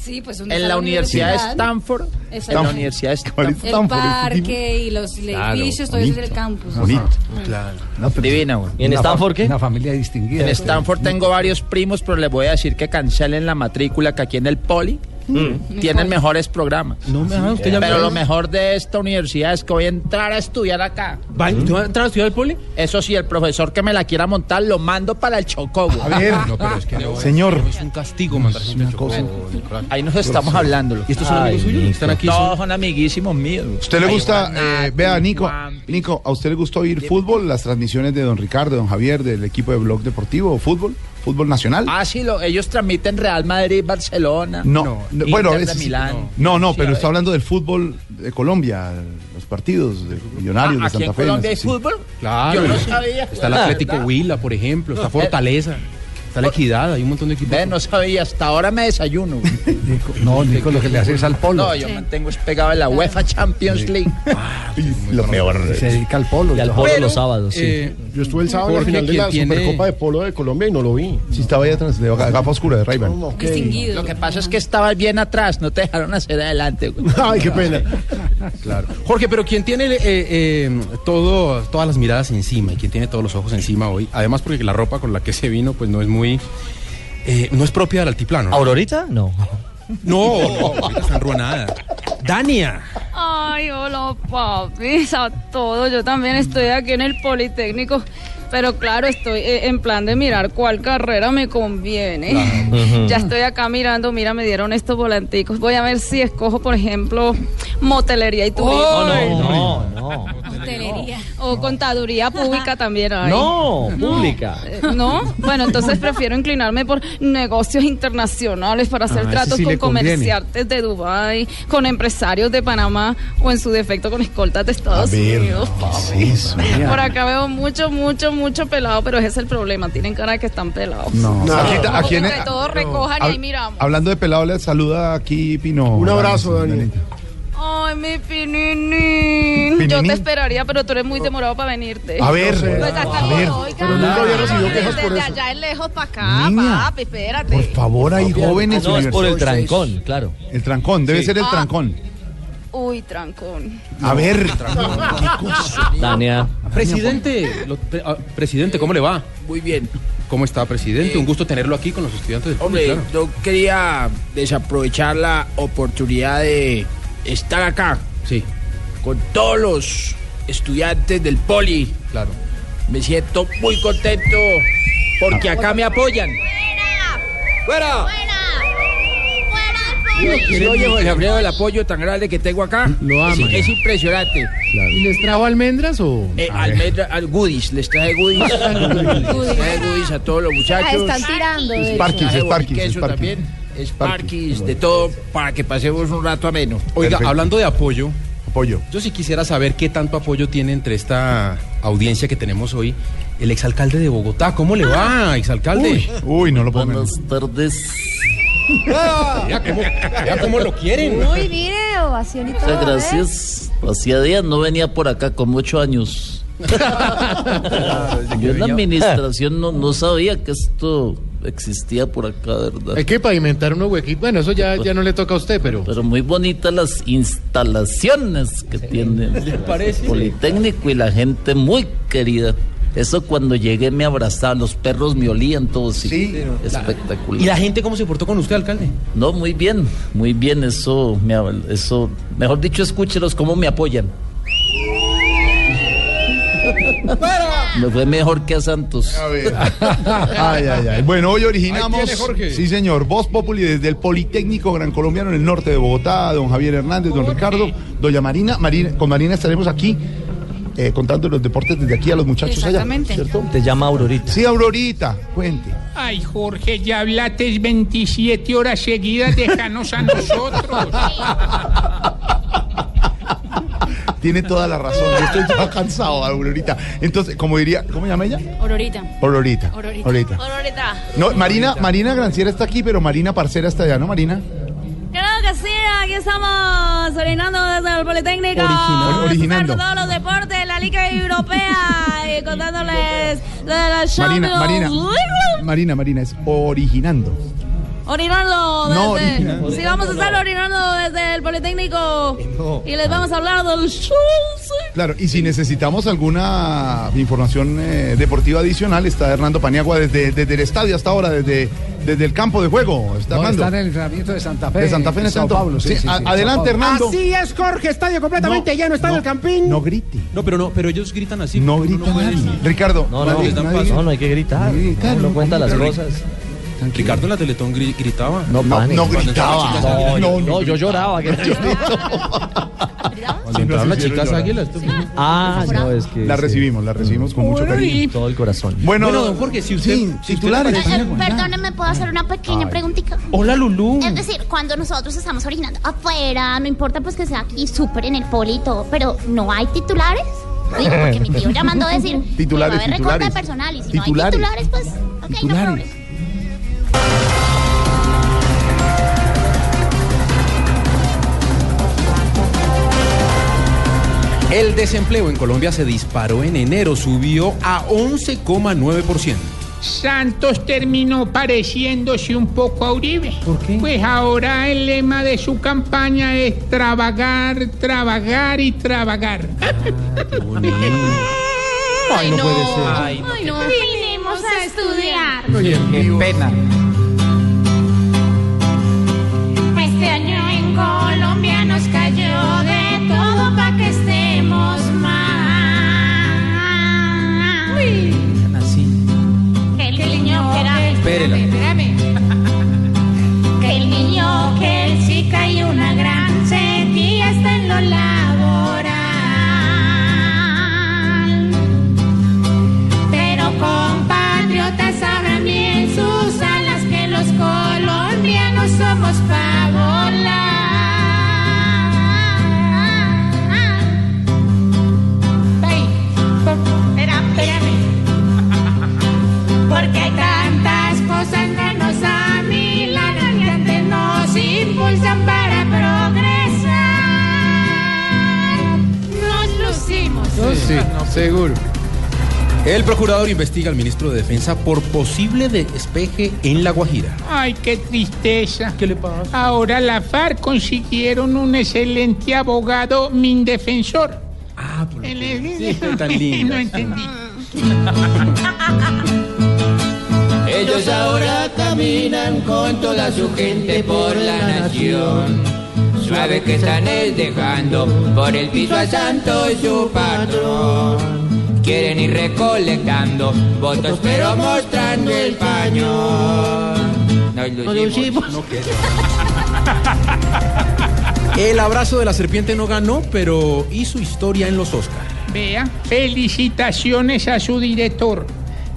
Sí, pues un En la Universidad de Stanford. En Exacto. la Universidad de ¿Cuál Stanford. El Stanford, parque y los edificios, todo eso es el campus. Bonito. No, Divina, güey. ¿Y en Stanford qué? Una familia distinguida. En Stanford tengo varios primos, pero les voy a decir que cancelen la matrícula que aquí en el Poli tienen mejores programas. No me usted ya Pero me- lo mejor de esta universidad es que voy a entrar a estudiar acá. ¿Va- ¿Usted va a entrar a estudiar al poli? Eso sí, el profesor que me la quiera montar lo mando para el güey. A ver, No, pero es que no, señor. Es un castigo mandar siempre una a Chocó, cosa. Nicolás. Ahí nos estamos hablando. ¿Y estos son Ay, amigos suyos? ¿Están aquí? Todos son- amiguísimos míos. ¿Usted le gusta, eh, vea, Nico, Nico, ¿a usted le gustó oír fútbol? Las transmisiones de Don Ricardo, de Don Javier, del equipo de Blog Deportivo, fútbol, fútbol nacional. Ah, sí, lo- ellos transmiten Real Madrid, Barcelona. No, no, no, bueno, Milán. No, no, Sí, pero está hablando del fútbol de Colombia, los partidos de Millonarios Ah, de ¿Aquí Santa en Fe. Colombia hay sí. fútbol? Claro. Yo no sabía. Está el Atlético Huila, por ejemplo. Está Fortaleza. Está la Equidad. Hay un montón de equipos. Ve, no sabía, hasta ahora me desayuno. Nico- no, Nico, lo que le hace es al polo. No, yo mantengo es pegado a la UEFA Champions League. Lo peor. Se dedica al polo. Y al polo Pero, los sábados, sí. Eh, Yo estuve el sábado en la Jorge, final de la tiene- Supercopa de Polo de Colombia y no lo vi. Sí, estaba ahí atrás, de gafa oscura de Ray-Ban. Ok. Distinguido. Lo que pasa es que estabas bien atrás, no te dejaron hacer adelante. güey. Ay, qué pena. Claro. Jorge, pero quien tiene eh, eh, todo, todas las miradas encima y quien tiene todos los ojos encima hoy, además porque la ropa con la que se vino, pues no es muy. Eh, no es propia del altiplano. ¿no? ¿Aurorita? No. No, no, ahorita está enruanada. Dania. Ay, hola papis, a todos. Yo también estoy aquí en el Politécnico. Pero claro, estoy eh, en plan de mirar cuál carrera me conviene. Ya estoy acá mirando, mira, me dieron estos volanticos. Voy a ver si escojo, por ejemplo, motelería y turismo. No, no, no. Hostelería. O contaduría pública también hay. No, pública. Eh, ¿No? Bueno, entonces prefiero inclinarme por negocios internacionales para hacer Ah, tratos sí con comerciantes de Dubái, con empresarios de Panamá o en su defecto con escoltas de Estados Unidos. Por acá veo mucho, mucho, mucho pelado, pero ese es el problema. Tienen cara de que están pelados. No. No. Aquí, Como aquí en- que todos recojan y ahí miramos. Hablando de pelado, le saluda aquí Pino. Un abrazo, Dani. Ay, mi pininín. Yo te esperaría, pero tú eres muy demorado para venirte. A ver, Pues a ver. oiga. Pero nunca había recibido Desde- quejas por desde eso. allá es lejos para acá, Niña, papi, espérate. Por favor, hay jóvenes No, es por el trancón, claro. El trancón, debe Sí. ser el Ah. trancón. Uy, trancón. A ver, Dania. Presidente, lo- pre- ah, presidente, ¿cómo le va? Muy bien. ¿Cómo está, presidente? Eh, Un gusto tenerlo aquí con los estudiantes del Hombre, claro. yo quería desaprovechar la oportunidad de estar acá. Sí. Con todos los estudiantes del poli. Claro. Me siento muy contento porque acá me apoyan. ¡Fuera! Si oye, Jorge Alfredo, el apoyo tan grande que tengo acá. Lo es, aman. es impresionante. ¿Y les trajo almendras o...? Eh, almendra, al goodies, les traje goodies. les traje goodies a todos los muchachos. Ah, están tirando, Sparky, Traje También. Sparkies, de todo, para que pasemos un rato ameno. Oiga, Perfecto. hablando de apoyo, apoyo. yo sí quisiera saber qué tanto apoyo tiene entre esta audiencia que tenemos hoy el exalcalde de Bogotá. ¿Cómo le va, exalcalde? Uy, no lo puedo Buenas tardes. Vea cómo, lo quieren. Uy, mire, ovación y todo. Muchas ¿eh? gracias. Hacía días no venía por acá como ocho años. Yo en la administración no, no sabía que esto existía por acá, ¿verdad? Hay que pavimentar unos huequitos. Bueno, eso ya, ya no le toca a usted, pero. Pero muy bonitas las instalaciones que tiene el parece? Politécnico y la gente muy querida. Eso cuando llegué me abrazaban, los perros me olían todos. Sí, espectacular. ¿Y la gente cómo se portó con usted, alcalde? No, muy bien, muy bien, eso, me, eso, mejor dicho, escúchelos cómo me apoyan. Me fue mejor que a Santos. Ay, ay, ay. Bueno, hoy originamos. Ahí tiene, Jorge. Sí, señor. Voz Populi desde el Politécnico Gran Colombiano en el norte de Bogotá. Don Javier Hernández, don Ricardo, doña Marina. Marina con Marina estaremos aquí eh, contando los deportes desde aquí a los muchachos Exactamente. allá. ¿Cierto? Te llama Aurorita. Sí, Aurorita, cuente. Ay, Jorge, ya hablates 27 horas seguidas, déjanos a nosotros. Tiene toda la razón. Yo estoy ya cansado, Aurorita. Entonces, como diría, ¿cómo se llama ella? Aurorita. Aurorita. Aurorita. Aurorita. Aurorita. No, Marina, Marina Granciera está aquí, pero Marina Parcera está allá, ¿no, Marina? Claro que sí, aquí estamos orinando desde el Politécnico. Original. Originando. Todos los deportes de la Liga Europea y contándoles de la Marina, Champions Marina. League. Marina, Marina, es originando. Orinando No, desde. Sí, vamos a estar orinando desde el Politécnico. Y les vamos a hablar del Chelsea. Claro, y si necesitamos alguna información eh, deportiva adicional, está Hernando Paniagua desde, desde el estadio hasta ahora, desde, desde el campo de juego. Está No, Hernando. está en el entrenamiento de Santa Fe. De Santa Fe en en Sao Paulo. Sí, sí, sí, a- sí, adelante. Hernando. Así es, Jorge, estadio completamente lleno, está en el campín. No grite. No, pero no, pero ellos gritan así. No grita nadie. Ricardo. No, no, nadie- no, hay que gritar. no, cuenta las cosas. Ricardo en la Teletón gri- gritaba. No, No, no gritaba. águilas. No, no, yo lloraba. que- Cuando entraron las chicas águilas. Ah, no, es que. La recibimos, la recibimos con mucho cariño. Todo el corazón. Bueno, don Jorge, si usted. titulares. ya. Perdóneme, ¿puedo hacer una pequeña preguntita? Hola, Lulú. Es decir, cuando nosotros estamos originando afuera, no importa pues que sea aquí súper en el poli y todo, pero ¿no hay titulares? Porque mi tío llamando a decir, Titulares, pues, a personal y si Titulares. no hay titulares, pues, ok, no. El desempleo en Colombia se disparó en enero, subió a 11,9%. Santos terminó pareciéndose un poco a Uribe. ¿Por qué? Pues ahora el lema de su campaña es trabajar, trabajar y trabajar. Ay, no puede ser. Ay, no. Vinimos a estudiar. Qué pena. Este año en Colombia investiga al ministro de Defensa por posible despeje en La Guajira. Ay, qué tristeza. ¿Qué le pasa? Ahora la FARC consiguieron un excelente abogado, mi defensor. Ah, por Sí, tan linda. No entendí. Ellos ahora caminan con toda su gente por la nación. Suave que están es dejando por el piso a Santo su patrón. Quieren ir recolectando votos, pero mostrando el pañón. Nos lucimos. El abrazo de la serpiente no ganó, pero hizo historia en los Oscars. Vea, felicitaciones a su director.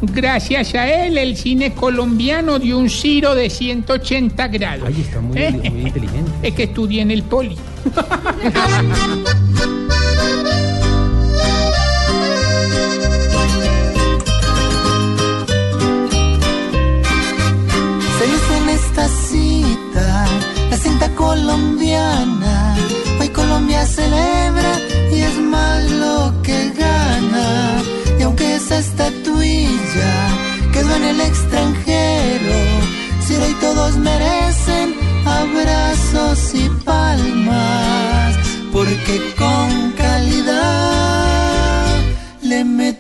Gracias a él, el cine colombiano dio un giro de 180 grados. Ay, está muy, ¿Eh? muy inteligente. Es que estudié en el poli. colombiana. Hoy Colombia celebra y es más lo que gana. Y aunque esa estatuilla quedó en el extranjero, si hoy todos merecen abrazos y palmas, porque con calidad le metemos